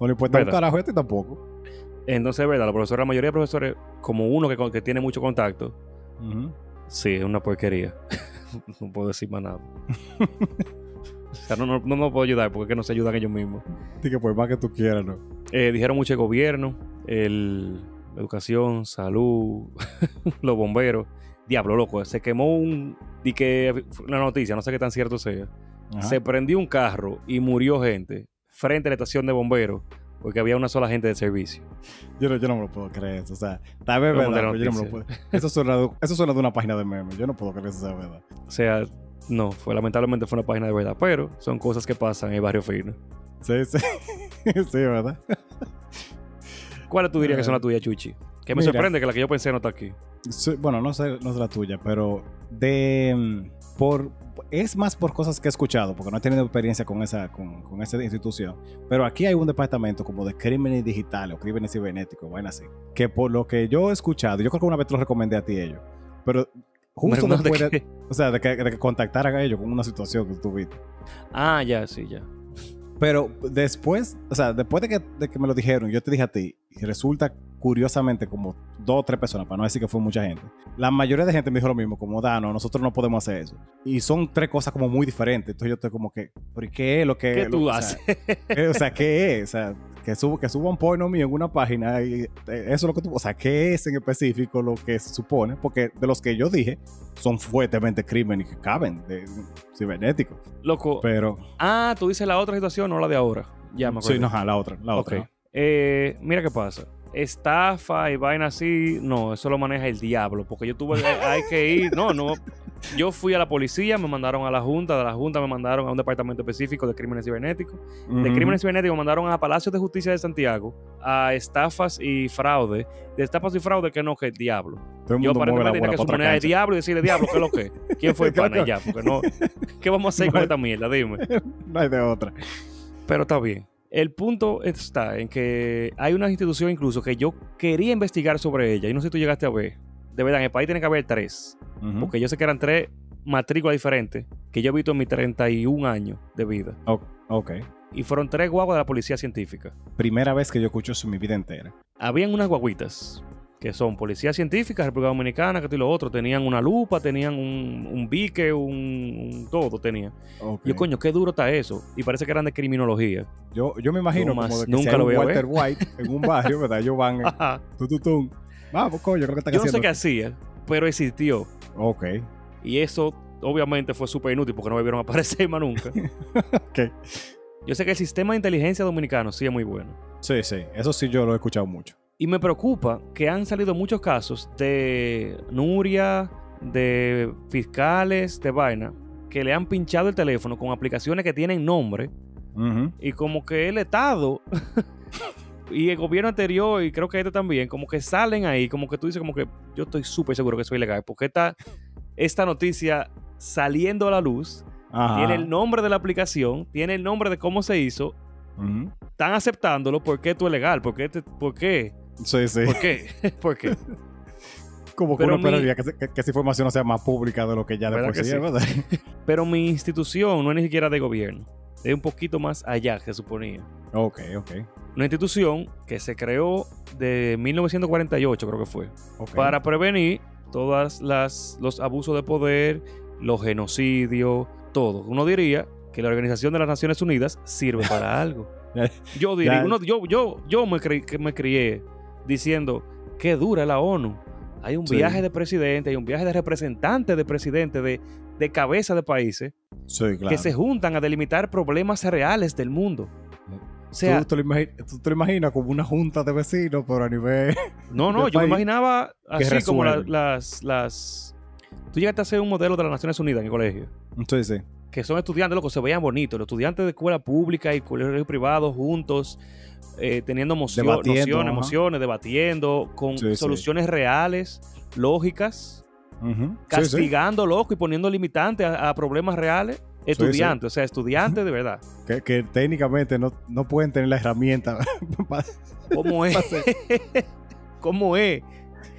no le importa un ¿Verdad? carajo a ti tampoco. Entonces, es verdad, los profesores, la mayoría de profesores, como uno que, que tiene mucho contacto, Ujú. Sí, es una porquería. no puedo decir más nada. o sea, no, no, no me puedo ayudar porque es que no se ayudan ellos mismos. Que por más que tú quieras, ¿no? Eh, dijeron mucho el gobierno, el, la educación, salud, los bomberos. Diablo, loco, se quemó un... Y que una noticia, no sé qué tan cierto sea. Ajá. Se prendió un carro y murió gente frente a la estación de bomberos porque había una sola gente de servicio. Yo, no, yo no me lo puedo creer. O sea, tal vez verdad, la pero yo no me lo puedo. noticia. Eso suena, de, eso suena de una página de memes. Yo no puedo creer eso sea verdad. O sea, no, fue lamentablemente fue una página de verdad, pero son cosas que pasan en el barrio fino. Sí, sí. sí, ¿verdad? ¿Cuáles tú dirías que son las tuyas, Chuchi? Que me Mira. sorprende que la que yo pensé no está aquí. Sí, bueno, no sé, no es la tuya, pero de mm, por es más por cosas que he escuchado, porque no he tenido experiencia con esa, con, con esa institución. Pero aquí hay un departamento como de crímenes digitales o crímenes cibernéticos, bueno así. Que por lo que yo he escuchado, yo creo que una vez te lo recomendé a ti ellos. Pero justo ¿No? ¿De después de, qué? o sea, de que, de que contactaran a ellos con una situación que tuviste. Ah, ya, sí, ya. Pero después, o sea, después de que, de que me lo dijeron, yo te dije a ti, y resulta curiosamente como dos o tres personas, para no decir que fue mucha gente. La mayoría de gente me dijo lo mismo, como, Dano, nosotros no podemos hacer eso. Y son tres cosas como muy diferentes. Entonces yo estoy como que, ¿pero y qué es lo que... ¿Qué lo- tú o sea, haces? eh, o sea, ¿qué es? O sea, que, subo, que suban porno mío en una página y eh, eso es lo que tú... O sea, ¿qué es en específico lo que se supone? Porque de los que yo dije, son fuertemente crímenes que caben de cibernéticos. Loco. Pero... Ah, tú dices la otra situación, no la de ahora. Ya me acuerdo. Sí, no, la otra, la otra. Eh, mira qué pasa. Estafa y vaina así, no, eso lo maneja el diablo. Porque yo tuve, hay que ir, no, no. Yo fui a la policía, me mandaron a la Junta, de la Junta me mandaron a un departamento específico de crímenes cibernéticos. De crímenes cibernéticos me mandaron a Palacios de Justicia de Santiago, a estafas y fraude. De estafas y fraude que no, que el diablo. Todo el Yo aparentemente tenía que suponer al diablo y decirle, diablo, ¿qué es lo que? ¿Quién fue el pana? Ya, porque no. ¿Qué vamos a hacer No con esta mierda? Dime. No hay de otra. Pero está bien. El punto está en que hay una institución incluso que yo quería investigar sobre ella y no sé si tú llegaste a ver. De verdad, en el país tiene que haber tres. Porque yo sé que eran tres matrículas diferentes que yo he visto en mis 31 años de vida. Ok. Y fueron tres guaguas de la policía científica. Primera vez que yo escucho eso en mi vida entera. Habían unas guaguitas que son policía científica, República Dominicana, que y lo otro. Tenían una lupa, tenían un, un bique, un, un todo tenían. Yo, coño, qué duro está eso. Y parece que eran de criminología. Yo, yo me imagino Yo como de que nunca si lo un Walter White en un barrio, ¿verdad? Ellos van tu, tu, tum. Vamos, coño, creo que están Yo no sé qué hacía, pero existió. Ok. Y eso obviamente fue súper inútil porque no me vieron aparecer más nunca. Ok. Yo sé que el sistema de inteligencia dominicano sí es muy bueno. Sí, sí. Eso sí yo lo he escuchado mucho. Y me preocupa que han salido muchos casos de Nuria, de fiscales, de vaina, que le han pinchado el teléfono con aplicaciones que tienen nombre y como que el Estado y el gobierno anterior y creo que este también, como que salen ahí, como que tú dices como que yo estoy súper seguro que es ilegal, porque esta, esta noticia saliendo a la luz Ajá. tiene el nombre de la aplicación, tiene el nombre de cómo se hizo, están aceptándolo, ¿por qué esto es legal? ¿Por qué? te- ¿Por qué? Sí, sí. ¿Por qué? ¿Por qué? Como que Pero uno mi- esperaría que, se- que- que esa información no sea más pública de lo que ya de ¿Verdad por que sí ¿verdad? Pero mi institución no es ni siquiera de gobierno, es un poquito más allá se suponía. ok, ok. Una institución que se creó de 1948, creo que fue, ok. para prevenir todas las los abusos de poder, los genocidios, todo. Uno diría que la Organización de las Naciones Unidas sirve para algo. Yo diría, uno- yo, yo, yo me crié diciendo qué dura la ONU. Hay un Sí. viaje de presidente, hay un viaje de representante de presidente de de cabeza de países Sí, claro. que se juntan a delimitar problemas reales del mundo. O sea, tú, te lo imaginas como una junta de vecinos, pero a nivel... no, no, yo me imaginaba así como la- las, las... Tú llegaste a ser un modelo de las Naciones Unidas en el colegio. Sí, sí. que son estudiantes, loco, se veían bonitos. Los estudiantes de escuela pública y colegios privados juntos, eh, teniendo ajá. emociones, debatiendo, con Sí, sí. soluciones reales, lógicas, Ujú. Sí, sí. castigando, loco, y poniendo limitantes a, a problemas reales. Estudiantes, o sea, estudiantes de verdad. Que, que técnicamente no, no pueden tener la herramienta. pa- ¿Cómo es? ¿Cómo es?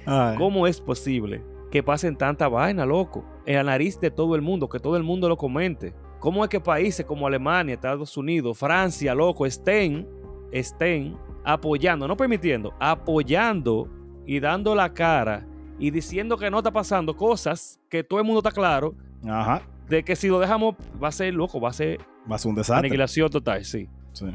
Ay, ¿Cómo es posible que pasen tanta vaina, loco? En la nariz de todo el mundo, que todo el mundo lo comente. ¿Cómo es que países como Alemania, Estados Unidos, Francia, loco, estén, estén apoyando, no permitiendo, apoyando y dando la cara y diciendo que no está pasando cosas que todo el mundo está claro Ajá. de que si lo dejamos va a ser loco, va a ser Va a ser un desastre. aniquilación total, sí. Sí.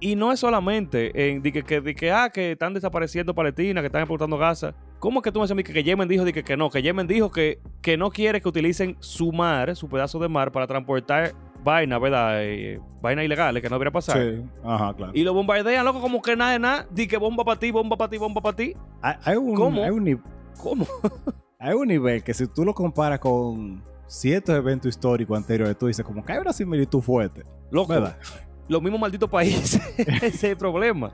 Y no es solamente en de que, que, de que, ah, que están desapareciendo Palestina, que están exportando Gaza. ¿Cómo es que tú me dices que, que Yemen dijo de que, que no? Que Yemen dijo que, que no quiere que utilicen su mar, su pedazo de mar, para transportar vainas, ¿verdad? Eh, vainas ilegales que no debería pasar. Sí. Ajá, claro. Y lo bombardean, loco, como que nada de nada. Di que bomba para ti, bomba para ti, bomba para ti. Hay, hay un, ¿Cómo? Hay, un, ¿Cómo? hay un nivel que si tú lo comparas con ciertos eventos históricos anteriores, tú dices como que hay una similitud fuerte. Loco, ¿Verdad? los mismos malditos países. Ese es el problema.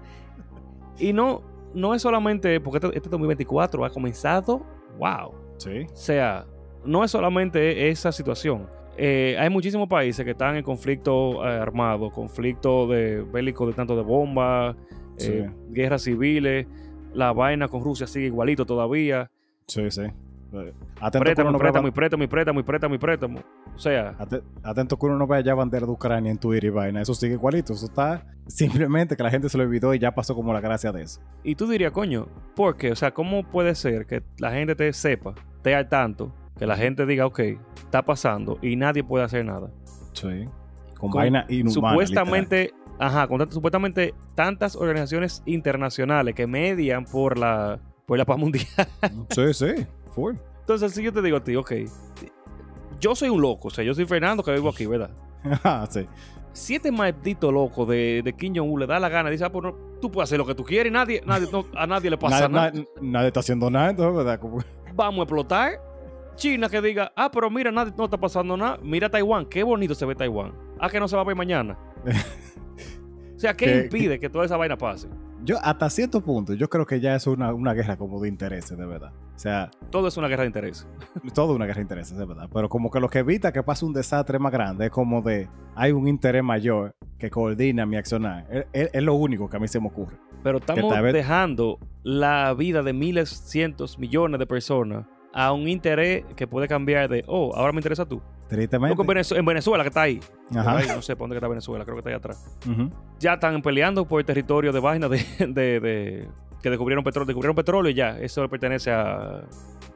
Y no, no es solamente porque este, este 2024 ha comenzado, wow. Sí. O sea, no es solamente esa situación. Eh, hay muchísimos países que están en conflicto eh, armado, conflicto de bélico de tanto de bombas, eh, guerras civiles. La vaina con Rusia sigue igualito todavía. Sí, sí. Eh, Atento Préstamo, préstamo, y préstamo, y préstamo, y préstamo, y préstamo. O sea, ate- atento que uno no vea ya bandera de Ucrania en Twitter y vaina. Eso sigue igualito. Eso está simplemente que la gente se lo olvidó y ya pasó como la gracia de eso. y tú dirías, coño, ¿por qué? O sea, ¿cómo puede ser que la gente te sepa, esté al tanto, que la gente diga, ok, está pasando y nadie puede hacer nada? Sí. Con, Con- vaina inhumana. supuestamente, ajá, con supuestamente tantas organizaciones internacionales que median por la, por la paz mundial. Sí, sí. Full. Entonces, si yo te digo a ti, ok, yo soy un loco, o sea, yo soy Fernando que vivo aquí, ¿verdad? Ajá, sí. Si este maldito loco de, de Kim Jong-un le da la gana, dice, ah, pues no, tú puedes hacer lo que tú quieres y nadie, nadie, no- a nadie le pasa Nadie, nada. na- nadie está haciendo nada, entonces, ¿verdad? Como- Vamos a explotar. China que diga, ah, pero mira, nadie, no está pasando nada. Mira Taiwán, qué bonito se ve Taiwán. Ah, que no se va a ver mañana. o sea, ¿qué Que- impide que toda esa vaina pase? Yo, hasta cierto punto, yo creo que ya es una, una guerra como de intereses, de verdad. O sea, Todo es una guerra de interés. todo una guerra de intereses, de verdad. Pero como que lo que evita que pase un desastre más grande es como de, hay un interés mayor que coordina mi accionar. Es, es- es lo único que a mí se me ocurre. Pero estamos vez- dejando la vida de miles, cientos, millones de personas a un interés que puede cambiar de, oh, ahora me interesa tú. Tristemente. En, Venezue- en Venezuela, que está ahí. Ajá. Ahí, no sé por dónde está Venezuela, creo que está ahí atrás. Ya están peleando por el territorio de vaina de, de- de- que descubrieron petróleo. Descubrieron petróleo y ya. Eso pertenece a,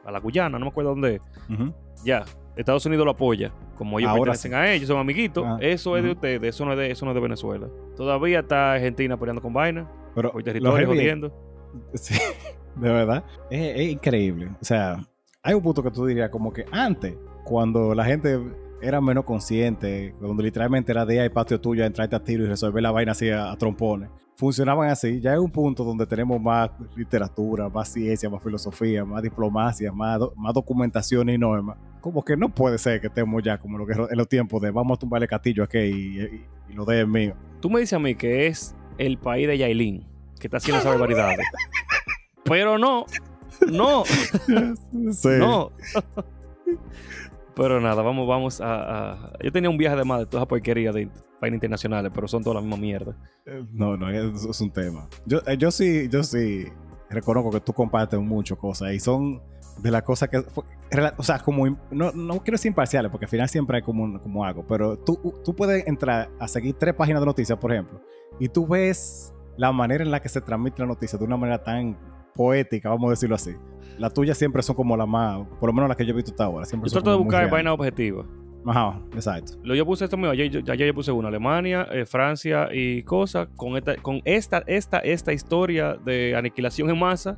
a la Guyana, no me acuerdo dónde. es. Ujú. Ya. Estados Unidos lo apoya. Como ellos Ahora pertenecen a ellos, son amiguitos. Ah, eso es de ustedes, eso no es de, eso no es de Venezuela. Todavía está Argentina peleando con vaina, Pero por territorio jodiendo. Sí, de verdad. Es, es increíble. O sea, hay un punto que tú dirías como que antes, cuando la gente era menos consciente, cuando literalmente era de ahí patio tuyo a entrarte a tiro y resolver la vaina así a, a trompones, funcionaban así. Ya hay un punto donde tenemos más literatura, más ciencia, más filosofía, más diplomacia, más, do- más documentación y normas. Como que no puede ser que estemos ya como lo que en los tiempos de vamos a tumbarle castillo aquí y, y- y lo de mío. Tú me dices a mí que es el país de Yailin, que está haciendo esas barbaridades. Pero no, no, Sí. no. Pero nada, vamos, vamos a, a- Yo tenía un viaje de más de todas esas porquerías de vainas internacionales, pero son todas la misma mierda. Eh, No, no, eso es un tema. Yo, eh, yo sí, yo sí reconozco que tú compartes mucho cosas y son de las cosas que, o sea, como, no, no quiero decir imparciales porque al final siempre hay como, como algo, pero tú, tú puedes entrar a seguir tres páginas de noticias, por ejemplo, y tú ves la manera en la que se transmite la noticia de una manera tan poética, vamos a decirlo así. Las tuyas siempre son como las más, por lo menos las que yo he visto hasta ahora. Siempre Yo trato de buscar vainas objetivas. Ajá, exacto. Lo yo puse esto mío, ayer, yo- ayer yo puse una, Alemania, eh, Francia y cosas, con esta, con esta, esta, esta historia de aniquilación en masa,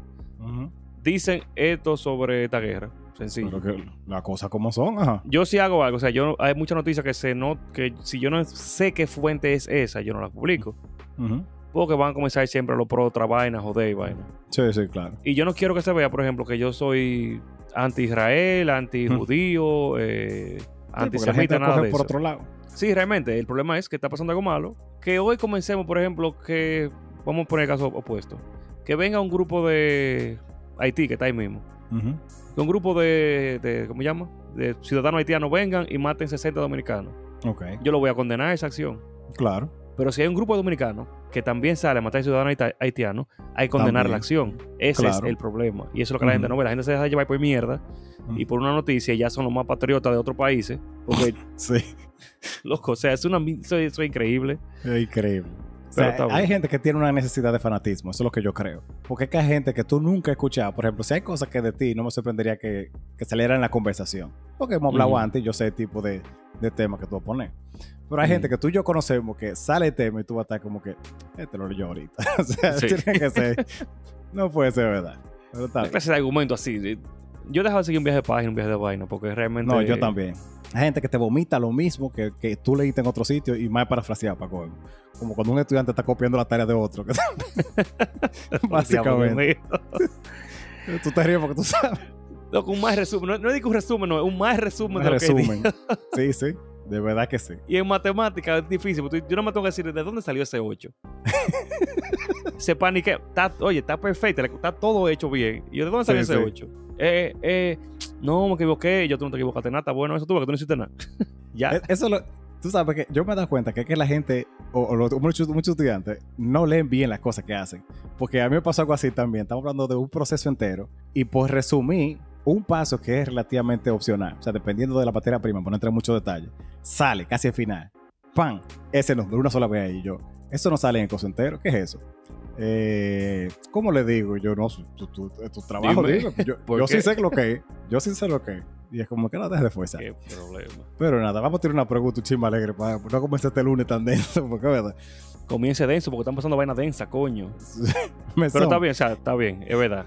dicen esto sobre esta guerra. Sencillo. Pero que las cosas como son, ajá. Yo sí hago algo, o sea, yo hay muchas noticias que se no, que si yo no sé qué fuente es esa, yo no la publico. Ujú. Porque van a comenzar siempre los pro otra vaina, joder y vaina. Sí, sí, claro. Y yo no quiero que se vea, por ejemplo, que yo soy anti-Israel, anti-judío, eh, Sí, la gente antisemita, nada coge de por eso. otro lado. Sí, realmente, el problema es que está pasando algo malo. Que hoy comencemos, por ejemplo, que vamos a poner el caso opuesto. Que venga un grupo de Haití, que está ahí mismo. Ujú. Que un grupo de, de ¿cómo se llama? De ciudadanos haitianos vengan y maten 60 dominicanos. Ok, Yo lo voy a condenar esa acción. claro. Pero si hay un grupo de dominicanos que también sale a matar ciudadanos haita- haitianos, hay que condenar También. la acción. Ese Claro. es el problema. Y eso es lo que la gente no ve. La gente se deja llevar por mierda y por una noticia ya son los más patriotas de otros países. Porque, Sí, loco, o sea, es una, eso, eso es increíble. es increíble. O sea, hay gente que tiene una necesidad de fanatismo, eso es lo que yo creo. Porque es que hay gente que tú nunca has escuchado. Por ejemplo, si hay cosas que de ti no me sorprendería que, que salieran en la conversación. Porque hemos hablado antes y yo sé el tipo de, de tema que tú vas a poner. Pero hay gente que tú y yo conocemos que sale el tema y tú vas a estar como que, este lo yo ahorita. o sea, Sí. tiene que ser. No puede ser verdad. Pero está clase de argumento así. Yo dejaba de seguir un viaje de página, un viaje de vaina, porque realmente. No, yo también. Hay gente que te vomita lo mismo que, que tú leíste en otro sitio y más parafraseado para coger. Como cuando un estudiante está copiando la tarea de otro. Básicamente. tú te ríes porque tú sabes. Loco, un más resumen. No, no digo un resumen, no, un más resumen Un de lo que resumen. Sí, sí. De verdad que sí. Y en matemática es difícil, porque yo no me tengo que decir de dónde salió ese 8. Se panique. Está, oye, está perfecto, está todo hecho bien. ¿Y yo de dónde salió Sí, ese sí. 8? Eh, eh, no, me equivoqué. Yo tú no te equivocaste nada. Bueno, eso tú, porque tú no hiciste nada. ya. E- Eso lo, tú sabes que yo me he dado cuenta que es que la gente, o, o los- muchos, muchos estudiantes, no leen bien las cosas que hacen. Porque a mí me pasó algo así también. Estamos hablando de un proceso entero. Y por resumir, un paso que es relativamente opcional, o sea, dependiendo de la materia prima, por no entrar en muchos detalles, sale casi al final. ¡Pam! Ese nombre, una sola vez ahí. Y yo, eso no sale en el curso entero. ¿Qué es eso? Eh, ¿Cómo le digo? Yo no, tu, tu, tu trabajo, Dime. Yo, ¿por yo sí sé lo que es. Yo sí sé lo que es. Y es como que no dejes de fuerza. Qué problema. Pero nada, vamos a tirar una pregunta un chisme alegre para no comenzar este lunes tan denso, porque verdad. Comience denso, porque están pasando vaina densa, coño. Pero está bien, o sea, está bien, es verdad.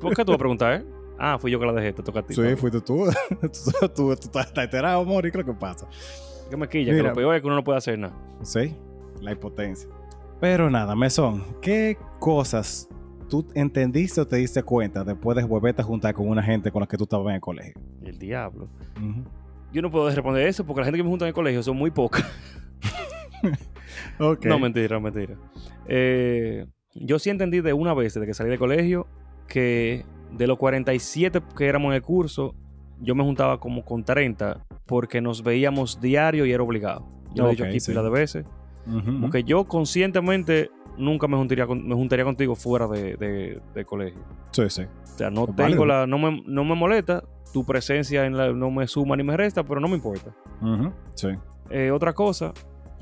¿Por qué tú vas a preguntar, eh? Ah, fui yo que la dejé, te toca a ti. Sí, fuiste tú. tú, tú, tú estás enterado, amor, y creo que pasa. Que me quilla, que Mira. lo peor es que uno no puede hacer nada. Sí, la impotencia. Pero nada, Mesón, ¿qué cosas tú entendiste o te diste cuenta después de volverte a juntar con una gente con la que tú estabas en el colegio? El diablo. Yo no puedo responder eso porque la gente que me junta en el colegio son muy pocas. No, mentira, mentira. Eh, yo sí entendí de una vez desde que salí del colegio que de los 47 que éramos en el curso, yo me juntaba como con 30 porque nos veíamos diario y era obligado. Yo lo he dicho aquí sí. pila de veces. Ujú. Porque yo conscientemente nunca me juntaría, con- me juntaría contigo fuera de, de- colegio. Sí, sí. O sea, no Es tengo válido. la, no me, no me molesta, tu presencia en la, no me suma ni me resta, pero no me importa. Sí. Eh, otra cosa,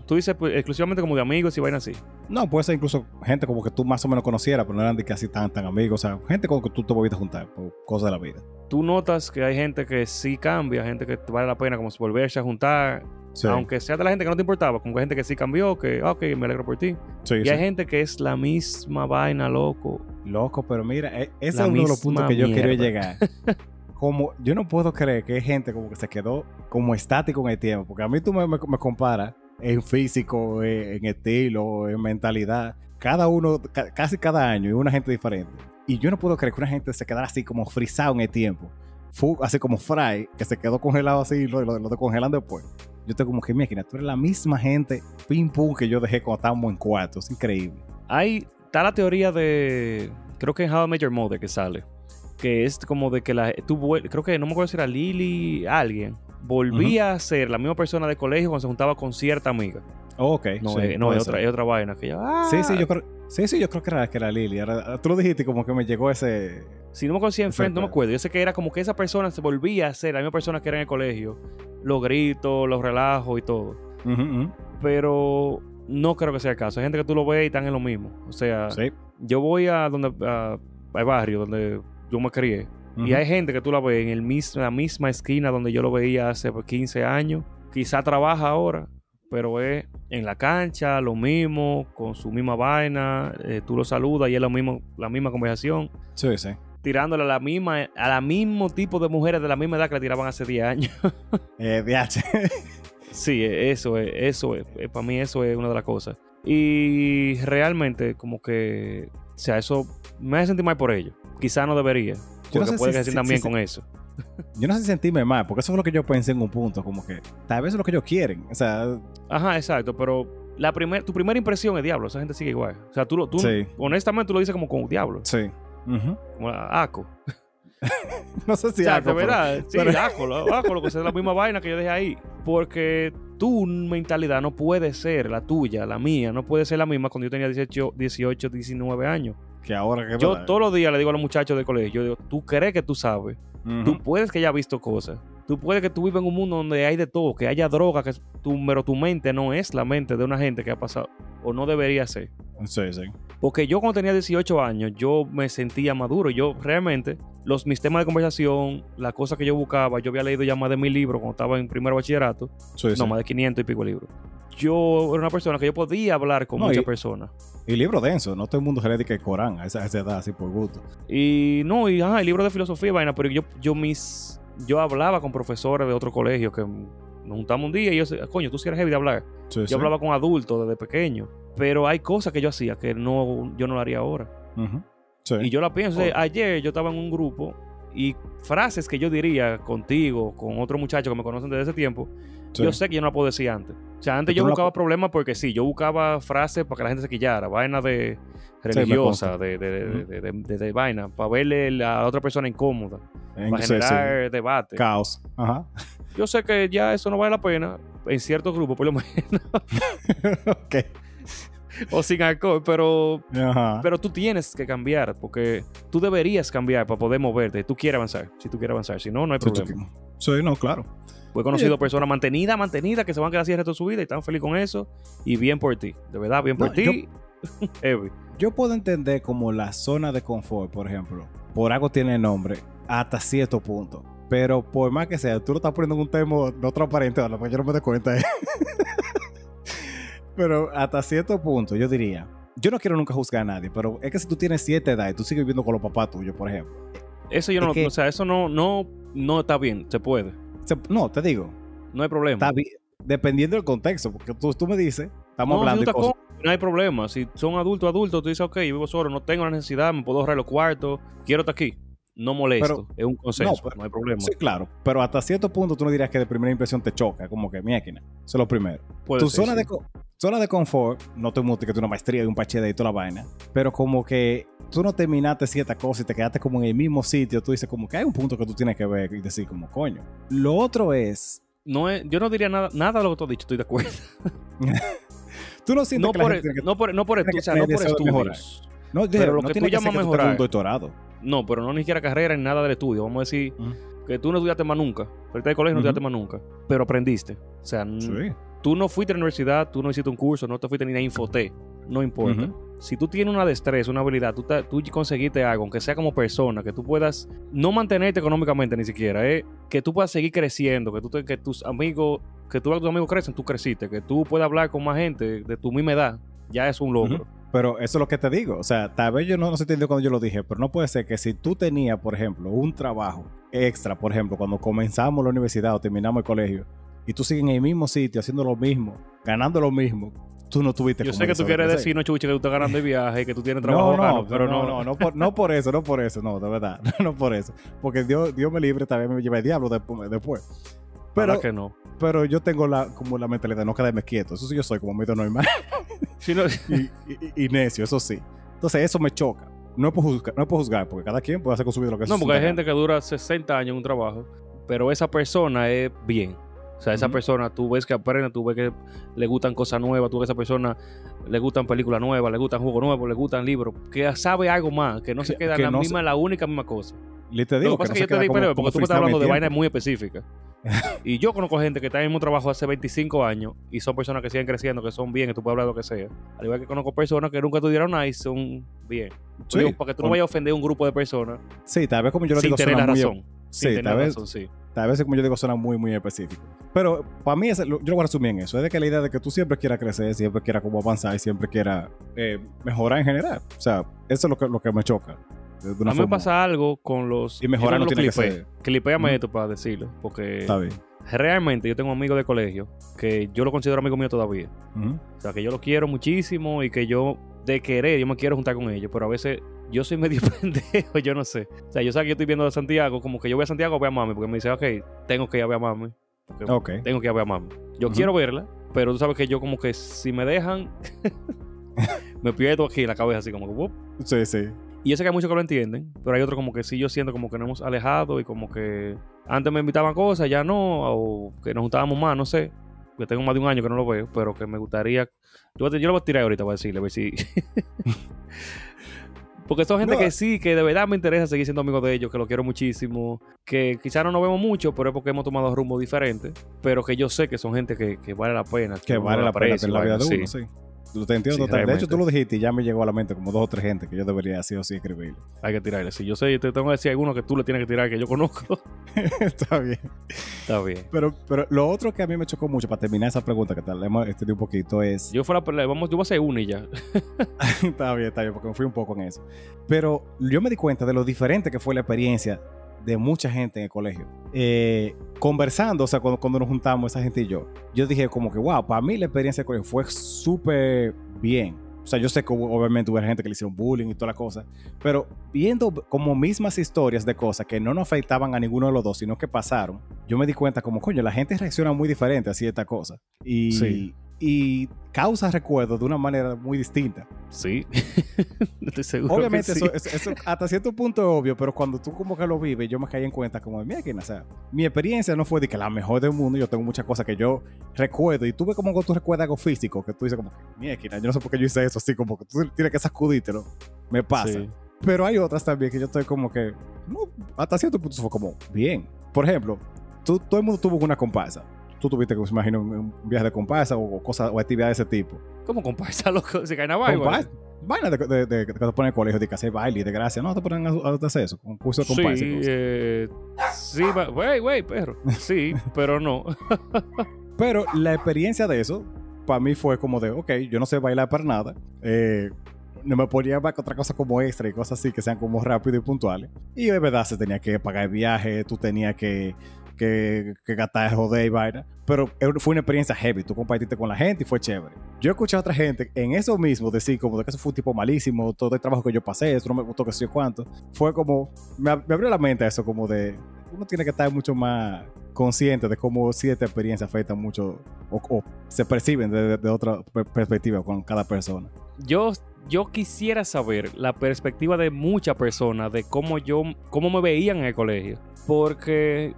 tú dices pues, exclusivamente como de amigos y vainas así. No, puede ser incluso gente como que tú más o menos conocieras, pero no eran de que así tan, tan amigos. O sea, gente con que tú te volviste a juntar por cosas de la vida. Tú notas que hay gente que sí cambia, gente que vale la pena como volverse a juntar, Sí. aunque sea de la gente que no te importaba, como que hay gente que sí cambió, que, ah, ok, me alegro por ti. sí, y sí. hay gente que es la misma vaina, loco. Loco, pero mira, e- ese es uno de los puntos que yo mierda. llegar. Como, yo no puedo creer que hay gente como que se quedó como estático en el tiempo, porque a mí tú me, me, me comparas en físico, en, en estilo, en mentalidad, cada uno, ca- casi cada año, y una gente diferente. Y yo no puedo creer que una gente se quedara así como frisado en el tiempo, Fu- así como Fry, que se quedó congelado así y lo, lo, lo descongelan después. Yo estoy como que, mira, tú eres la misma gente, pim pum, que yo dejé cuando estábamos en cuarto, es increíble. Hay, está la teoría de, creo que en How I Met Mother que sale, que es como de que la, tú, creo que no me acuerdo si era Lily, alguien, volvía a ser la misma persona de colegio cuando se juntaba con cierta amiga. Oh, ok. No, sí, es, no puede es, otra, ser. es otra vaina que ya, ah, Sí, sí, yo creo, sí, sí, yo creo que era, que era Lily. Ahora, tú lo dijiste como que me llegó ese. Si no me acuerdo si en Friends, no me acuerdo. Yo sé que era como que esa persona se volvía a ser la misma persona que era en el colegio. Los gritos, los relajos y todo. Pero no creo que sea el caso. Hay gente que tú lo ves y están en lo mismo. O sea, Sí. yo voy a donde a- al barrio donde yo me crié. Y hay gente que tú la ves en el mis- la misma esquina donde yo lo veía hace 15 años. Quizá trabaja ahora, pero es en la cancha, lo mismo, con su misma vaina. eh, tú lo saludas y es lo mismo, la misma conversación. Sí, sí. tirándole a la misma, a la mismo tipo de mujeres de la misma edad que le tiraban hace 10 años. Eh, sí, eso es, eso es. Eh, Para mí eso es una de las cosas. Y realmente, como que, o sea, eso me hace sentir mal por ello. Quizá no debería. Yo no Porque sé puede si- que se si- sientan si bien se- con eso. Yo no sé si sentirme mal, porque eso es lo que yo pensé en un punto, como que tal vez es lo que ellos quieren. O sea, Ajá, exacto, pero la primer, tu primera impresión es diablo, esa gente sigue igual. O sea, tú, lo- tú Sí. honestamente tú lo dices como con diablo, sí. Como aco. No sé si o sea, algo, de pero- verdad, sí, pero- aco, lo- aco, lo que sea la misma vaina que yo dejé ahí. Porque tu mentalidad no puede ser la tuya, la mía, no puede ser la misma cuando yo tenía 18, 18 19 años. Que ahora que Yo todos los días le digo a los muchachos del colegio, yo digo, tú crees que tú sabes, tú puedes que hayas visto cosas, tú puedes que tú vivas en un mundo donde hay de todo, que haya droga, que tu, pero tu mente no es la mente de una gente que ha pasado, o no debería ser. Sí, sí. Porque yo cuando tenía 18 años, yo me sentía maduro. Yo realmente, los, mis temas de conversación, las cosas que yo buscaba, yo había leído ya más de mil libros cuando estaba en primer bachillerato. Sí, sí. No, más de 500 y pico libros. Yo era una persona que yo podía hablar con No, muchas y- personas. Y libro denso, no todo el mundo se le dedica el Corán a esa, a esa edad, así por gusto. Y no, y ajá, el libro de filosofía y vaina, pero yo, yo mis... Yo hablaba con profesores de otro colegio que nos juntamos un día y yo decía, coño, tú sí eres heavy de hablar. Sí, sí. Yo hablaba con adultos desde pequeño. Pero hay cosas que yo hacía que no, yo no lo haría ahora. Sí. Y yo la pienso. Oh. Ayer yo estaba en un grupo y frases que yo diría contigo, con otro muchacho que me conocen desde ese tiempo, Sí. yo sé que yo no la puedo decir antes. O sea, antes yo la buscaba problemas porque sí, yo buscaba frases para que la gente se quillara, vaina de religiosa, consta. de, de, de, Ujú. de- de- de- de vaina, para verle a la otra persona incómoda, En- para sí, sí. generar debate. Caos. Ajá. Yo sé que ya eso no vale la pena, en ciertos grupos por lo menos, ok. o sin alcohol, pero Ajá. Pero tú tienes que cambiar, porque tú deberías cambiar para poder moverte. Tú quieres avanzar, si tú quieres avanzar. Si no, no hay Sí, problema. Sí, no, claro. Pues he conocido personas mantenidas, mantenidas, que se van a quedar así el resto de su vida y están felices con eso. Y bien por ti. De verdad, bien por No, ti. Heavy. Yo puedo entender como la zona de confort, por ejemplo, por algo tiene nombre, hasta cierto punto. Pero por más que sea, tú lo estás poniendo en un tema no transparente, ahora, porque yo no me doy cuenta. ¿eh? pero hasta cierto punto, yo diría, yo no quiero nunca juzgar a nadie, pero es que si tú tienes cierta edad y tú sigues viviendo con los papás tuyos, por ejemplo. Eso yo Es no, que- o sea, eso no, no, no está bien. Se puede. Se- no, te digo, No hay problema. está bien, dependiendo del contexto, porque tú, tú me dices, estamos No, hablando de cosas. no hay problema. Si son adultos, adultos, tú dices, ok, yo vivo solo, no tengo la necesidad, me puedo ahorrar los cuartos, quiero estar aquí. No molesto. es un consenso, no, pero- hay problema. Sí, claro, pero hasta cierto punto tú no dirías que de primera impresión te choca, como que máquina. Eso es lo primero. Puede tu ser, zona, sí. de, zona de confort, no te muestra que tú una maestría y un PhD y toda la vaina, pero como que tú no terminaste cierta cosa y te quedaste como en el mismo sitio, tú dices como que hay un punto que tú tienes que ver y decir como coño. Lo otro es, No es, yo no diría nada, nada de lo que tú has dicho, estoy de acuerdo. tú no sientes No que la por, gente tiene que- no por, no por, que o sea, no por de estudios. no, pero no lo que tú llamas un doctorado. No, pero no ni siquiera carrera en nada del estudio. Vamos a decir Mm. que tú no estudiaste más nunca. Ahorita de colegio no estudiaste más nunca. Pero aprendiste. O sea, Sí. tú no fuiste a la universidad, tú no hiciste un curso, no te fuiste ni a Infotec. No importa. Si tú tienes una destreza, una habilidad, tú, te- tú conseguiste algo, aunque sea como persona, que tú puedas no mantenerte económicamente ni siquiera, es que tú puedas seguir creciendo, que, tú te- que tus amigos, que tú, tus amigos crecen, tú creciste, que tú puedas hablar con más gente de tu misma edad, ya es un logro. Pero eso es lo que te digo. O sea, tal vez yo no, no se entendió cuando yo lo dije, pero no puede ser que si tú tenías, por ejemplo, un trabajo extra, por ejemplo, cuando comenzamos la universidad o terminamos el colegio, y tú sigues en el mismo sitio, haciendo lo mismo, ganando lo mismo, tú no tuviste Yo sé que tú quieres decir, no, Chuchi, que tú estás ganando el viaje y que tú tienes trabajo No, bacano, no, pero no, no. no, no, por, no por eso, no por eso, no, de verdad, no por eso. Porque Dios, Dios me libre, también me lleva el diablo después. Pero, que no. pero yo tengo la, como la mentalidad de no quedarme quieto. Eso sí, yo soy como medio normal. No- y, y- y necio, eso sí. Entonces eso me choca. No por juzgar, no por juzgar porque cada quien puede hacer con su vida lo que No, se porque hay gente que dura 60 años en un trabajo, pero esa persona es bien. O sea, esa persona, tú ves que aprende, tú ves que le gustan cosas nuevas, tú ves que esa persona le gustan películas nuevas, le gustan juegos nuevos, le gustan libros, que sabe algo más, que no se Que- queda en que la no misma, la única misma cosa. Le te Lo digo que pasa no es que yo se te queda di como- peleo, como porque tú me estás hablando de en vainas muy específicas. y yo conozco gente que está en el mismo trabajo hace 25 años y son personas que siguen creciendo, que son bien, que tú puedes hablar de lo que sea. Al igual que conozco personas que nunca estudiaron nada y son bien. Sí, Digo, para que tú no vayas a ofender a un grupo de personas Sí, tal vez como yo lo sin digo tener la muy... Sí, tal vez, razón, sí. tal vez como yo digo suena muy, muy específico. Pero para mí, es- yo lo voy a resumir en eso. Es de que la idea de que tú siempre quieras crecer, siempre quieras como avanzar y siempre quieras eh, mejorar en general. O sea, eso es lo que, lo que me choca. de A mí me pasa algo con los. Y mejorar no tiene que los ser. clipé. Clipéame esto para decirlo. Porque Está bien. realmente yo tengo amigos de colegio que yo lo considero amigo mío todavía. O sea, que yo lo quiero muchísimo y que yo, de querer, yo me quiero juntar con ellos. Pero a veces yo soy medio pendejo, yo no sé. O sea, yo sé que yo estoy viendo de Santiago, como que yo voy a Santiago, voy a mami, porque me dice, ok, tengo que ir a ver a mami. Porque Ok. Tengo que ir a ver a mami. Yo quiero verla, pero tú sabes que yo como que si me dejan, me pierdo aquí en la cabeza, así como que, "Wup". Sí, sí. Y yo sé que hay muchos que lo entienden, pero hay otros como que sí yo siento como que nos hemos alejado y como que antes me invitaban cosas, ya no, o que nos juntábamos más, no sé. Que tengo más de un año que no lo veo, pero que me gustaría. Yo, yo lo voy a tirar ahorita para decirle, a ver si. Porque son gente No. que sí, que de verdad me interesa seguir siendo amigo de ellos, que lo quiero muchísimo, que quizás no nos vemos mucho, pero es porque hemos tomado rumbo diferente, pero que yo sé que son gente que, que vale la pena. Que uno vale la pena y la vida de sí. uno, sí. Lo te entiendo Sí, total. De hecho, tú lo dijiste y ya me llegó a la mente como dos o tres gente que yo debería sí o sí escribir. Hay que tirarle. Si yo sé, te tengo que decir alguno que tú le tienes que tirar que yo conozco. Está bien. Está bien. Pero, pero lo otro que a mí me chocó mucho, para terminar esa pregunta que tal, hemos extendido un poquito, es... Yo fuera, vamos, yo voy a hacer una y ya. está bien, está bien, porque me fui un poco en eso. Pero yo me di cuenta de lo diferente que fue la experiencia de mucha gente en el colegio. Eh, conversando, o sea, cuando, cuando nos juntamos, esa gente y yo, yo dije como que, wow, para mí la experiencia del colegio fue súper bien. O sea, yo sé que obviamente hubo gente que le hicieron bullying y toda la cosa, pero viendo como mismas historias de cosas que no nos afectaban a ninguno de los dos, sino que pasaron, yo me di cuenta como, coño, la gente reacciona muy diferente a ciertas cosas. Y, Sí. Y causa recuerdos de una manera muy distinta. Sí. Estoy seguro. Obviamente que sí. eso, eso- eso hasta cierto punto es obvio, pero cuando tú como que lo vives, yo me caí en cuenta como, mira que, o sea, mi experiencia no fue de que la mejor del mundo, yo tengo muchas cosas que yo recuerdo y tuve como que tú recuerdas algo físico, que tú dices como, mira yo no sé por qué yo hice eso así, como que tú tienes que sacudírtelo, me pasa. Sí. Pero hay otras también que yo estoy como que, no, hasta cierto punto fue como, bien. Por ejemplo, tú, todo el mundo tuvo una comparsa. Tú tuviste, que me imagino, un, viaje de comparsa o, cosas o actividades de ese tipo. ¿Cómo comparsa loco? Se cae una vaina. Comparsa. Vaina de, de, de- que te ponen en el colegio de que hacer baile y de gracia. No, te ponen a, a hacer eso, un curso de comparsa. Sí, eh, sí, güey, güey, perro. Sí, pero no. Pero la experiencia de eso, para mí fue como de, ok, yo no sé bailar para nada. Eh, no me ponía para otra cosa como extra y cosas así que sean como rápido y puntuales. Y de verdad se tenía que pagar el viaje, tú tenías que, que, que gastar joder y vaina. Pero fue una experiencia heavy. Tú compartiste con la gente y fue chévere. Yo escuché a otra gente en eso mismo decir como de que eso fue un tipo malísimo, todo el trabajo que yo pasé, eso no me gustó, que sé cuánto. Fue como, me, ab- me abrió la mente a eso, como de, uno tiene que estar mucho más consciente de cómo cierta experiencia afecta mucho o, o se perciben de, de otra per- perspectiva con cada persona. Yo, yo quisiera saber la perspectiva de muchas personas de cómo yo, cómo me veían en el colegio. Porque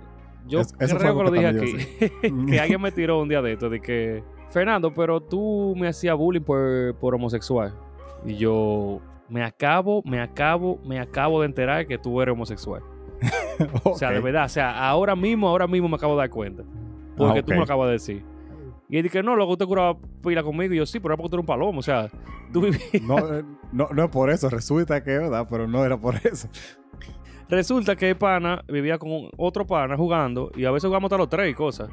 yo Es- creo que lo dije aquí. que alguien me tiró un día de esto, de que, Fernando, pero tú me hacías bullying por, por homosexual. Y yo me acabo, me acabo, me acabo de enterar que tú eres homosexual. O sea, de verdad, o sea, ahora mismo, ahora mismo me acabo de dar cuenta. Porque Ah, tú me lo acabas de decir. Y él dije, no, luego usted curaba pila conmigo. Y yo, sí, pero era porque tú eres un palomo. O sea, tú vivías. No, eh, no, no es por eso, resulta que, ¿verdad? Pero no era por eso. Resulta que el pana vivía con otro pana jugando. Y a veces jugamos hasta los tres y cosas.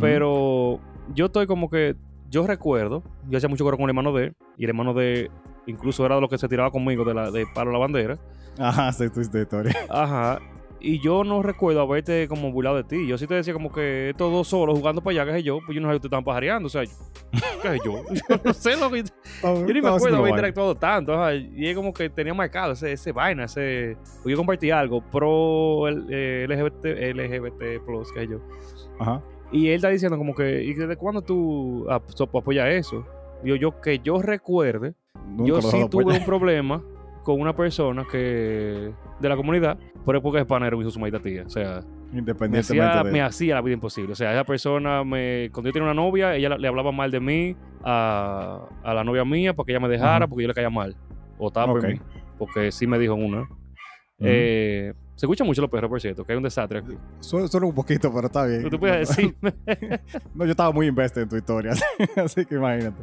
Pero yo estoy como que. Yo recuerdo, yo hacía mucho coro con el hermano de él, y el hermano de incluso era de los que se tiraba conmigo de, la, de palo a la bandera. Ajá, sí, tu historia. Ajá. Y yo no recuerdo haberte como burlado de ti. Yo sí te decía como que estos dos solos jugando para allá, que sé yo, pues yo no sé si te estaban pajareando. O sea, yo- ¿qué sé yo? Yo no sé lo que. Yo ni me acuerdo haber interactuado tanto. ajá, Y es como que tenía marcado ese, ese vaina, ese. Yo compartí algo pro el, eh, LGBT, LGBT, plus, que yo. Ajá. Y él está diciendo como que, ¿y desde cuándo tú ap- apoyas eso? Yo, yo, que yo recuerde, Nunca yo sí tuve apoyar. un problema con una persona que de la comunidad, pero es porque es panero hizo su maldita tía. O sea, me Independientemente hacía, de me hacía la vida imposible. O sea, esa persona, me, cuando yo tenía una novia, ella le hablaba mal de mí a, a la novia mía para que ella me dejara porque yo le caía mal. O estaba por mí. Porque sí me dijo una. Eh, se escucha mucho los perros, por cierto, que hay un desastre aquí. Solo, solo un poquito, pero está bien. ¿Tú puedes decirme? No, yo estaba muy invested en tu historia, así que imagínate.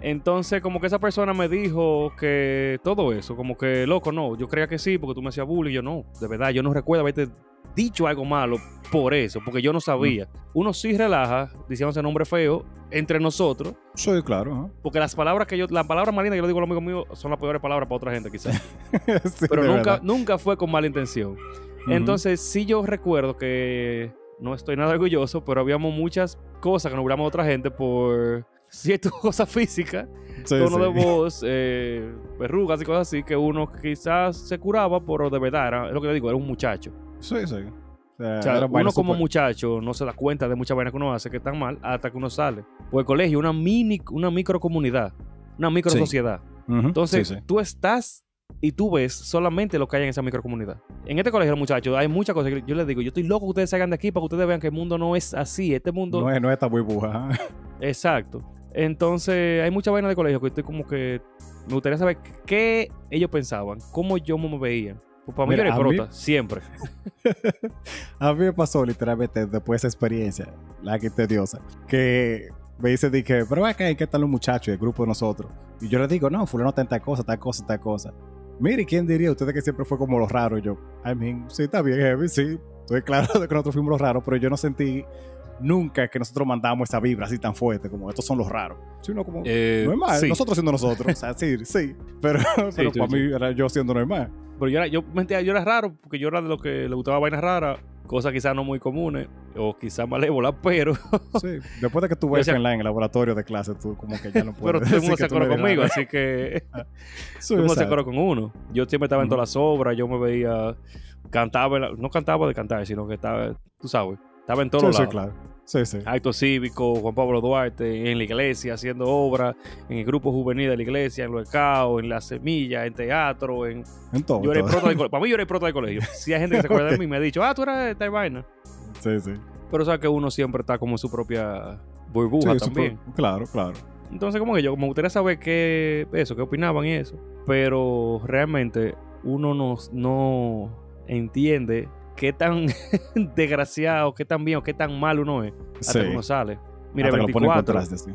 Entonces, como que esa persona me dijo que todo eso, como que, loco, no, yo creía que sí, porque tú me hacías bullying, yo no, de verdad, yo no recuerdo haberte dicho algo malo por eso, porque yo no sabía. Uno sí relaja diciendo ese nombre feo entre nosotros, Sí, claro. porque las palabras que yo, las palabras más lindas que yo digo a los amigos míos son las peores palabras para otra gente, quizás. Sí, Pero nunca, verdad. nunca fue con mala intención. Entonces, sí yo recuerdo que no estoy nada orgulloso, pero habíamos muchas cosas que nos de otra gente por ciertas cosas físicas, Sí, tono sí. de voz, eh, verrugas y cosas así, que uno quizás se curaba, pero de verdad, era, es lo que le digo, era un muchacho. Sí, sí. O sea, O sea, era uno como muchacho no se da cuenta de muchas vainas que uno hace que están mal hasta que uno sale. Por el colegio, una mini, una microcomunidad, una micro Sí. sociedad. Entonces, sí, sí. tú estás y tú ves solamente lo que hay en esa microcomunidad. En este colegio, muchachos, hay muchas cosas que yo les digo, yo estoy loco que ustedes salgan de aquí para que ustedes vean que el mundo no es así. Este mundo... No es, no es esta burbuja. Exacto. Entonces, hay mucha vaina de colegio que estoy como que... Me gustaría saber qué ellos pensaban, cómo yo me veía. Pues para mí Mira, yo era a mí- prota, siempre. A mí me pasó literalmente después de esa experiencia, la que tediosa, que me dice, dije, pero acá hay que están los muchachos del grupo de nosotros. Y yo le digo, no, fulano está en tal cosa, tal cosa, tal cosa. Mire, ¿quién diría? Ustedes que siempre fue como los raros. Y yo, I mean, sí, está bien, heavy, sí. Estoy claro de que nosotros fuimos los raros, pero yo no sentí nunca que nosotros mandamos esa vibra así tan fuerte, como estos son los raros. Sino como, Eh, normal, sí. nosotros siendo nosotros. O sea, sí, sí. Pero, pero sí, para mí era yo siendo normal. Pero yo era, yo mentía, yo era raro porque yo era de los que le gustaba vainas raras, cosas quizás no muy comunes o quizás malévolas, pero, Sí, después de que tú ves en la en el laboratorio de clase, tú como que ya no pero puedes todo el mundo se eres conmigo, raro. así que todo el mundo se acuerda con uno. Yo siempre estaba en todas las obras, yo me veía, cantaba, no cantaba de cantar, sino que estaba, tú sabes, estaba en todos Sí, los sí, lados. claro. Sí, sí. Acto cívico, Juan Pablo Duarte, en la iglesia, haciendo obras, en el grupo juvenil de la iglesia, en los ECAO, en la semilla, en teatro, en... En todo. Yo todo. prota. Para mí yo era el prota del colegio. Si hay gente que se acuerda de mí, me ha dicho, ah, tú eras tal vaina. Sí, sí. Pero sabes que uno siempre está como en su propia burbuja Sí, también. Claro, claro. Entonces, como que yo me gustaría saber qué eso, qué opinaban y eso. Pero realmente uno no, no entiende qué tan desgraciado, qué tan bien o qué tan mal uno es hasta Sí. que uno sale. Mira, Hasta el que lo ponen 24, contraste, sí.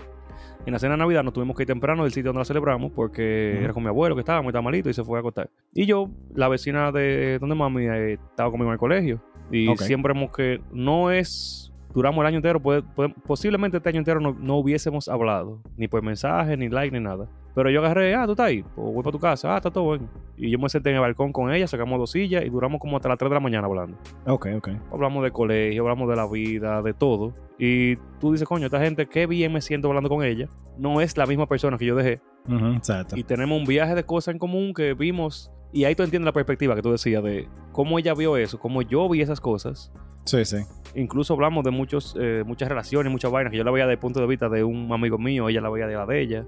en la cena de Navidad nos tuvimos que ir temprano del sitio donde la celebramos porque era con mi abuelo que estaba muy tan malito y se fue a acostar. Y yo, la vecina de donde mami eh, estaba conmigo en el colegio. Y siempre hemos que no es, duramos el año entero, puede- puede- posiblemente este año entero no, no hubiésemos hablado, ni por mensaje, ni like, ni nada. Pero yo agarré, ah, tú estás ahí, pues voy para tu casa, ah, está todo bien. Y yo me senté en el balcón con ella, sacamos dos sillas y duramos como hasta las 3 de la mañana hablando. Ok, ok. Hablamos de colegio, hablamos de la vida, de todo. Y tú dices, coño, esta gente, qué bien me siento hablando con ella. No es la misma persona que yo dejé. Ujú, exacto. Y tenemos un viaje de cosas en común que vimos. Y ahí tú entiendes la perspectiva que tú decías de cómo ella vio eso, cómo yo vi esas cosas. Sí, sí. Incluso hablamos de muchos, eh, muchas relaciones, muchas vainas que yo la veía desde el punto de vista de un amigo mío, ella la veía de la de ella.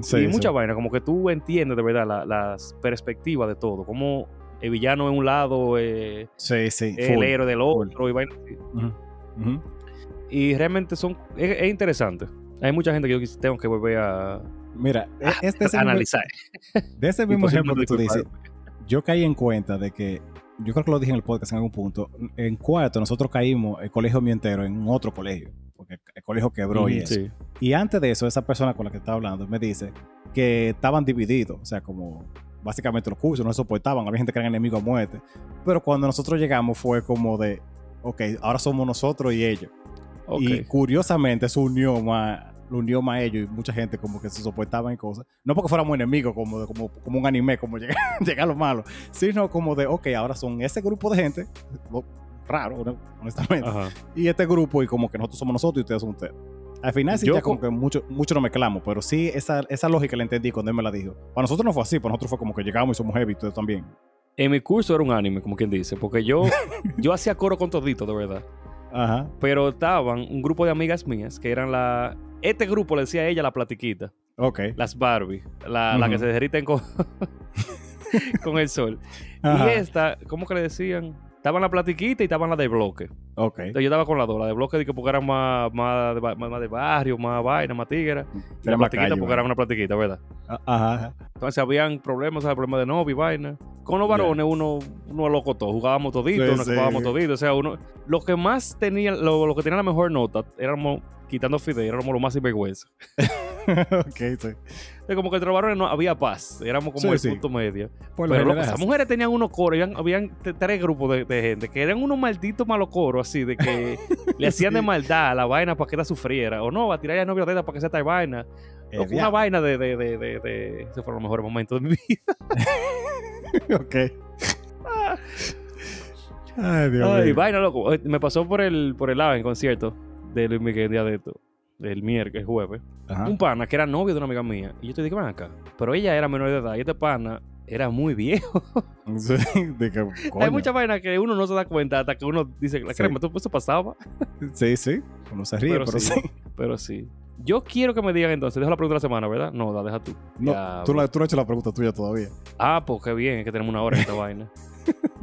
Sí, y sí. muchas vainas, como que tú entiendes de verdad la- las perspectivas de todo. Como el villano en un lado, eh, Sí, sí. el full. héroe del full. otro, y vainas. Y realmente son, es, es interesante. Hay mucha gente que yo tengo que volver a, Mira, e- Ah, este es el mismo- analizar. de ese mismo ejemplo que tú dices. Yo caí en cuenta de que, yo creo que lo dije en el podcast en algún punto, en cuarto nosotros caímos, el colegio mío entero, en otro colegio, porque el colegio quebró y Ujú, eso. sí. Y antes de eso, esa persona con la que estaba hablando me dice que estaban divididos, o sea, como básicamente los cursos no se soportaban, había gente que eran enemigos a muerte. Pero cuando nosotros llegamos fue como de, ok, ahora somos nosotros y ellos. Y curiosamente eso unió más, lo unió más a ellos y mucha gente como que se soportaban y cosas. No porque fuéramos enemigos como, de- como, como un anime, como llegar, llegar a lo malo, sino como de, ok, ahora son ese grupo de gente, lo- raro, honestamente, Ajá. y este grupo y como que nosotros somos nosotros y ustedes son ustedes. Al final sí Yo ya como co- que mucho, mucho no mezclamos, pero sí esa, esa lógica la entendí cuando él me la dijo. Para nosotros no fue así, para nosotros fue como que llegamos y somos heavy, ustedes también. En mi curso era un anime, como quien dice, porque yo, yo hacía coro con todito, de verdad. Ajá. Pero estaban un grupo de amigas mías que eran la. Este grupo le decía a ella la platiquita, Ok. las Barbie, la, la que se derriten con, con el sol. Ajá. Y esta, ¿cómo que le decían? Estaban la platiquita y estaban la de bloque. Ok. Entonces yo estaba con las dos, la de bloque de que porque eran más, más, de, más, de barrio, más vaina, más tigre. Y la Era platiquita calle, porque era una platiquita, ¿verdad? A- Ajá. Entonces habían problemas, ¿sabes? problemas de novio y vaina. Con los varones uno, uno loco todo, jugábamos todito, Sí, nos sí. jugábamos todito. O sea, uno, los que más tenían, lo, lo que tenían la mejor nota, éramos, quitando Fidel, éramos los más sinvergüenza. ok, sí. Como que entre los varones no había paz. Éramos como Sí, el sí. punto medio. Por Pero es mujeres tenían unos coros, habían, tres grupos de, de gente que eran unos malditos malos coros, así, de que le hacían de Sí. maldad a la vaina para que ella sufriera. O no, a tirar a novia de para que se esta vaina. Eh, una vaina de, de, de, de, de- Esos fueron los mejores momentos de mi vida. ok. Ay, Dios Ay, mío. vaina, loco. Eh, Me pasó por el, por el lado en concierto de Luis Miguel día de esto. El miércoles, el jueves. Ajá. Un pana que era novio de una amiga mía. Y yo te dije, ven acá. Pero ella era menor de edad. Y este pana era muy viejo. Sí, de que, Hay coño. mucha vaina que uno no se da cuenta hasta que uno dice, la Sí. crema, ¿tú- eso pasaba. Sí, sí. Uno se ríe, Pero pero, sí. sí. Pero sí. Yo quiero que me digan entonces, dejo la pregunta de la semana, ¿verdad? No, la deja tú. No, Ya, tú, no, tú no has hecho la pregunta tuya todavía. Ah, pues qué bien, es que tenemos una hora en esta vaina.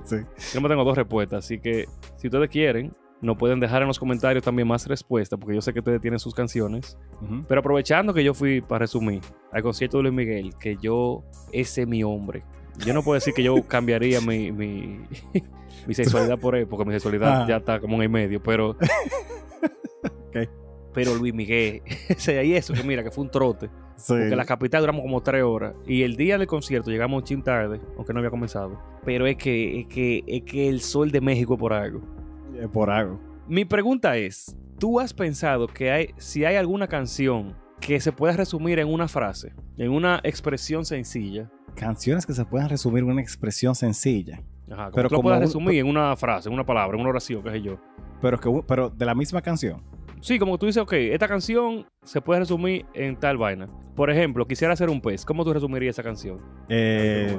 Sí. Yo me tengo dos respuestas, así que si ustedes quieren, nos pueden dejar en los comentarios también más respuestas, porque yo sé que ustedes tienen sus canciones. Ujú. Pero aprovechando que yo fui, para resumir, al concierto de Luis Miguel, que yo, ese es mi hombre. Yo no puedo decir que yo cambiaría mi, mi, mi sexualidad por él, porque mi sexualidad Ah. ya está como en el medio, pero... Pero Luis Miguel, y eso, que mira, que fue un trote. Sí. Porque la capital duramos como tres horas. Y el día del concierto llegamos un chin tarde, aunque no había comenzado. Pero es que, es que, es que el sol de México por algo. Eh, Por algo. Mi pregunta es: ¿tú has pensado que hay, si hay alguna canción que se pueda resumir en una frase, en una expresión sencilla? Canciones que se puedan resumir en una expresión sencilla. Ajá, Pero tú lo como puedas un- resumir en una frase, en una palabra, en una oración, qué sé yo. Pero, que, pero de la misma canción. Sí, como tú dices, ok, esta canción se puede resumir en tal vaina. Por ejemplo, quisiera ser un pez. ¿Cómo tú resumirías esa canción? Eh,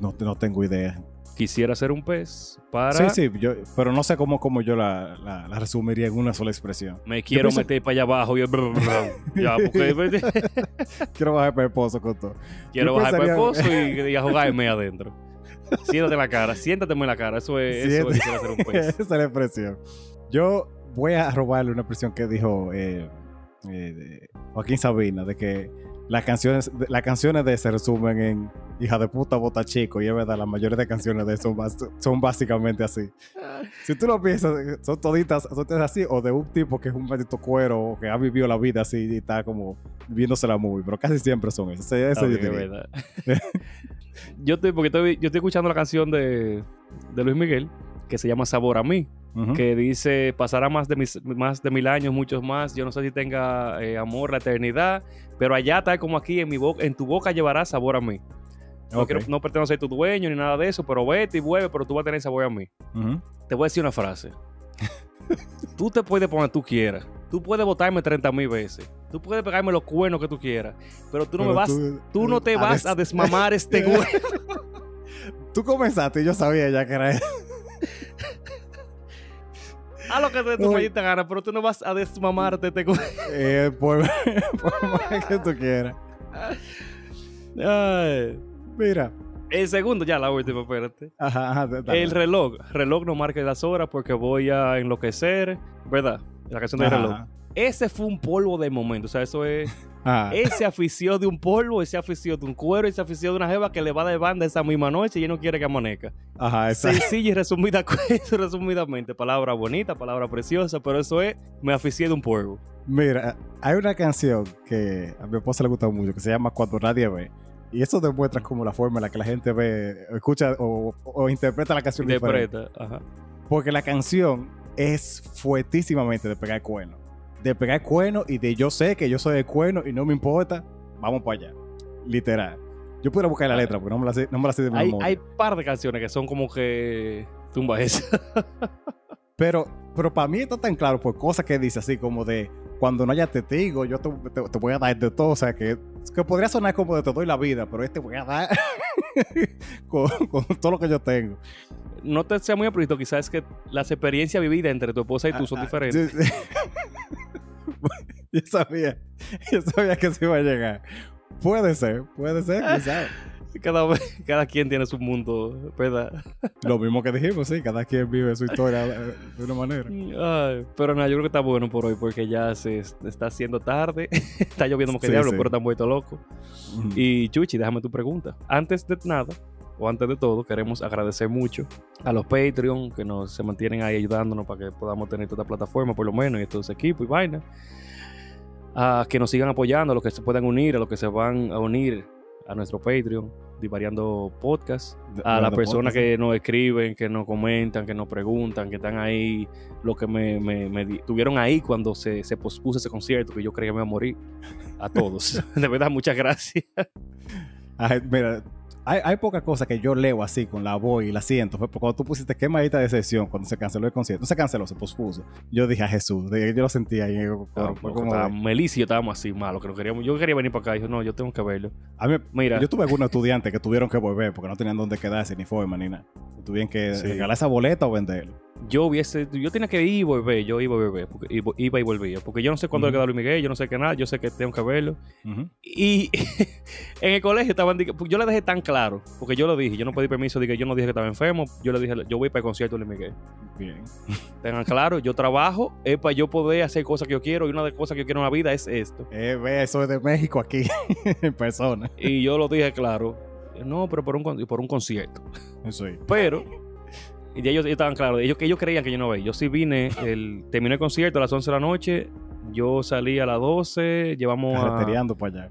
no, no tengo idea. Quisiera ser un pez para... Sí, sí, yo, pero no sé cómo, cómo yo la, la- la resumiría en una sola expresión. Me quiero pienso- meter para allá abajo y ya, porque Quiero bajar para el pozo con todo. quiero Yo bajar para el pensaría- pozo y, y a jugarme adentro. Siéntate en la cara, siéntateme en la cara. Eso es, eso es Siéntate. quisiera ser un pez. Esa es la expresión. Yo voy a robarle una expresión que dijo eh, eh, Joaquín Sabina, de que las canciones, de- las canciones de él se resumen en hija de puta, bota chico. Y es verdad, la mayoría de canciones de son, son básicamente así. Si tú lo piensas, son toditas, son todas así, o de un tipo que es un maldito cuero, o que ha vivido la vida así y está como viéndose la movie, pero casi siempre son esas. Eso, eso yo verdad. yo estoy, porque estoy, yo estoy escuchando la canción de, de Luis Miguel que se llama Sabor a mí, Que dice, pasará más de, mis, más de mil años, muchos más, yo no sé si tenga eh, amor la eternidad, pero allá tal como aquí, en, mi boca, en tu boca llevará sabor a mí. No, Ok. quiero- no pretendo ser tu dueño ni nada de eso, pero vete y vuelve, pero tú vas a tener sabor a mí. Te voy a decir una frase. tú te puedes poner tú quieras. Tú puedes votarme 30 mil veces. Tú puedes pegarme los cuernos que tú quieras. Pero tú no Pero me vas. Tú, no te vas a desmamar este güey. Tú comenzaste y yo sabía ya que era eso. A lo que te tu maldita gana, pero tú no vas a desmamarte güey. Eh, por, por más que tú quieras. Ay. Mira. El segundo, ya la última, espérate. Ajá. El reloj. Reloj no marque las horas porque voy a enloquecer. ¿Verdad? La canción del reloj. Ese fue un polvo de momento. O sea, eso es. ajá. Ese afició de un polvo, ese afició de un cuero, ese afició de una jeva que le va de banda esa misma noche y él no quiere que amanezca. Ajá, esa- Sencilla y resumida, resumidamente. Palabra bonita, palabra preciosa, pero eso es, me aficié de un polvo. Mira, hay una canción que a mi esposa le gusta mucho que se llama Cuando Nadie Ve. Y eso demuestra como la forma en la que la gente ve, escucha o, o interpreta la canción diferente. Interpreta. Ajá. Porque la canción es fuertísimamente de pegar cuerno. De pegar cuerno y de yo sé que yo soy el cuerno y no me importa, vamos para allá. Literal. Yo pudiera buscar la letra porque no me la sé, no me la sé de Hay, memoria. hay par de canciones que son como que tumba esa. Pero, pero para mí está tan claro por cosas que dice así como de cuando no haya testigo, yo te, te- te voy a dar de todo. O sea, que, que podría sonar como de te doy la vida, pero este voy a dar con, con todo lo que yo tengo. No te sea muy aprieto, quizás es que las experiencias vividas entre tu esposa y tú son Ah, ah, diferentes. sí, sí. yo sabía, yo sabía que se iba a llegar. Puede ser, puede ser, sabe. Cada, cada quien tiene su mundo, ¿verdad? Lo mismo que dijimos, sí, cada quien vive su historia eh, de una manera. Ay, pero nada, yo creo que está bueno por hoy porque ya se es- está haciendo tarde. está lloviendo como que Sí, diablo, sí. pero están vuelto loco. Y Chuchi, déjame tu pregunta. Antes de nada, o antes de todo, queremos agradecer mucho a los Patreon que nos se mantienen ahí ayudándonos para que podamos tener toda esta plataforma, por lo menos, y estos equipos y vainas. A que nos sigan apoyando, a los que se puedan unir, a los que se van a unir a nuestro Patreon, Divariando Podcast, a las personas que nos escriben, que nos comentan, que nos preguntan, que están ahí, los que me, me, me tuvieron ahí cuando se, se pospuso ese concierto, que yo creía que me iba a morir. A todos. De verdad, muchas gracias. Ay, mira, hay, hay pocas cosas que yo leo así con la voz y la siento. Fue cuando tú pusiste quemadita de sesión, cuando se canceló el concierto. No se canceló, se pospuso. Yo dije a Jesús, yo lo sentí ahí. el coro, fue como Melissa y yo estábamos así malos, que no queríamos. Yo quería venir para acá y dijo, no, yo tengo que verlo. a mí, Mira, yo tuve algunos estudiantes que tuvieron que volver porque no tenían dónde quedarse, ni forma, ni nada. Tuvieron que Sí. regalar esa boleta o venderlo. Yo hubiese, yo tenía que ir y volver, yo iba y volver, porque iba, iba y volvía, porque yo no sé cuándo le queda Luis Miguel, yo no sé qué nada, yo sé que tengo que verlo. Y en el colegio estaban, yo le dejé tan claro, porque yo lo dije, yo no pedí permiso, dije, yo no dije que estaba enfermo, yo le dije, yo voy para el concierto de Luis Miguel. Bien. Tengan claro, yo trabajo, es para yo poder hacer cosas que yo quiero, y una de las cosas que yo quiero en la vida es esto. Eh, ve, eso es de México aquí, en persona. Y yo lo dije claro, no, pero por un, por un concierto. Sí. Pero, y ya ellos, ellos estaban claros, ellos, que ellos creían que yo no veía. Yo sí vine, el, terminé el concierto a las 11 de la noche, yo salí a las 12, llevamos a... Para allá.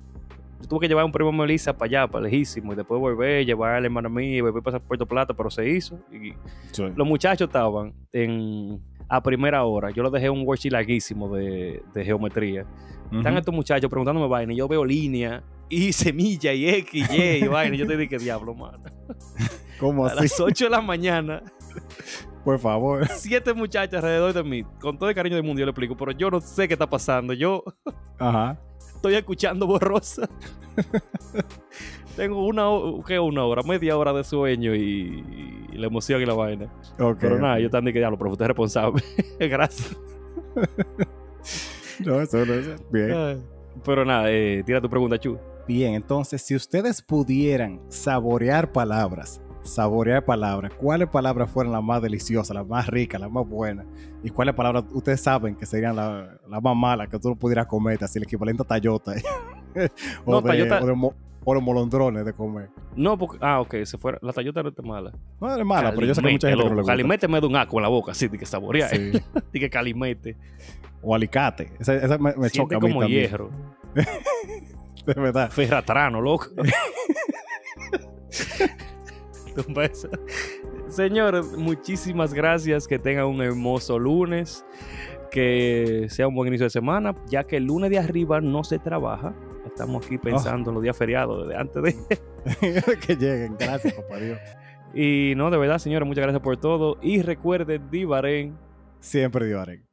Yo tuve que llevar a un primo Melissa para allá, para lejísimo, y después volver, llevar a la hermana mía, y volver para Puerto Plata, pero se hizo. Y Sí. los muchachos estaban en, a primera hora. Yo les dejé un worksheet larguísimo de, de geometría. Están estos muchachos preguntándome vaina, y yo veo línea, y semilla, y X, y Y, y vaina. Y yo te dije, diablo, mano. ¿Cómo A así? las 8 de la mañana, Por favor. siete muchachas alrededor de mí, con todo el cariño del mundo, yo le explico, pero yo no sé qué está pasando. Yo Ajá. estoy escuchando borrosa. Tengo una, ¿qué? una hora, media hora de sueño y, y la emoción y la vaina. Ok, pero nada, yo de que diablo, pero usted es responsable. Gracias. No, eso no es. Bien. Ay. Pero nada, eh, tira tu pregunta, Chu. Bien, entonces, si ustedes pudieran saborear palabras, saborear palabras, ¿cuáles palabras fueran las más deliciosas, las más ricas, las más buenas? ¿Y cuáles palabras ustedes saben que serían las las más malas que tú no pudieras comer, así el equivalente a Tayota? o, No, de, Tayota- o, de mo- o los molondrones de comer. No, porque, ah, ok, se fuera. La tallota no está mala. No es mala, pero yo sé que mucha gente no le gusta. Calimete me da un asco en la boca, así de que saborear. Sí. de que calimete. O alicate. Esa, esa me, me choca a mí como también. hierro. De verdad. Ferratrano, loco. Beso. Señores, muchísimas gracias. Que tengan un hermoso lunes. Que sea un buen inicio de semana. Ya que el lunes de arriba no se trabaja. Estamos aquí pensando en los días feriados desde antes de. que lleguen. Gracias, papá Dios. Y no, de verdad, señores, muchas gracias por todo. Y recuerden, Divaren. Siempre divaré.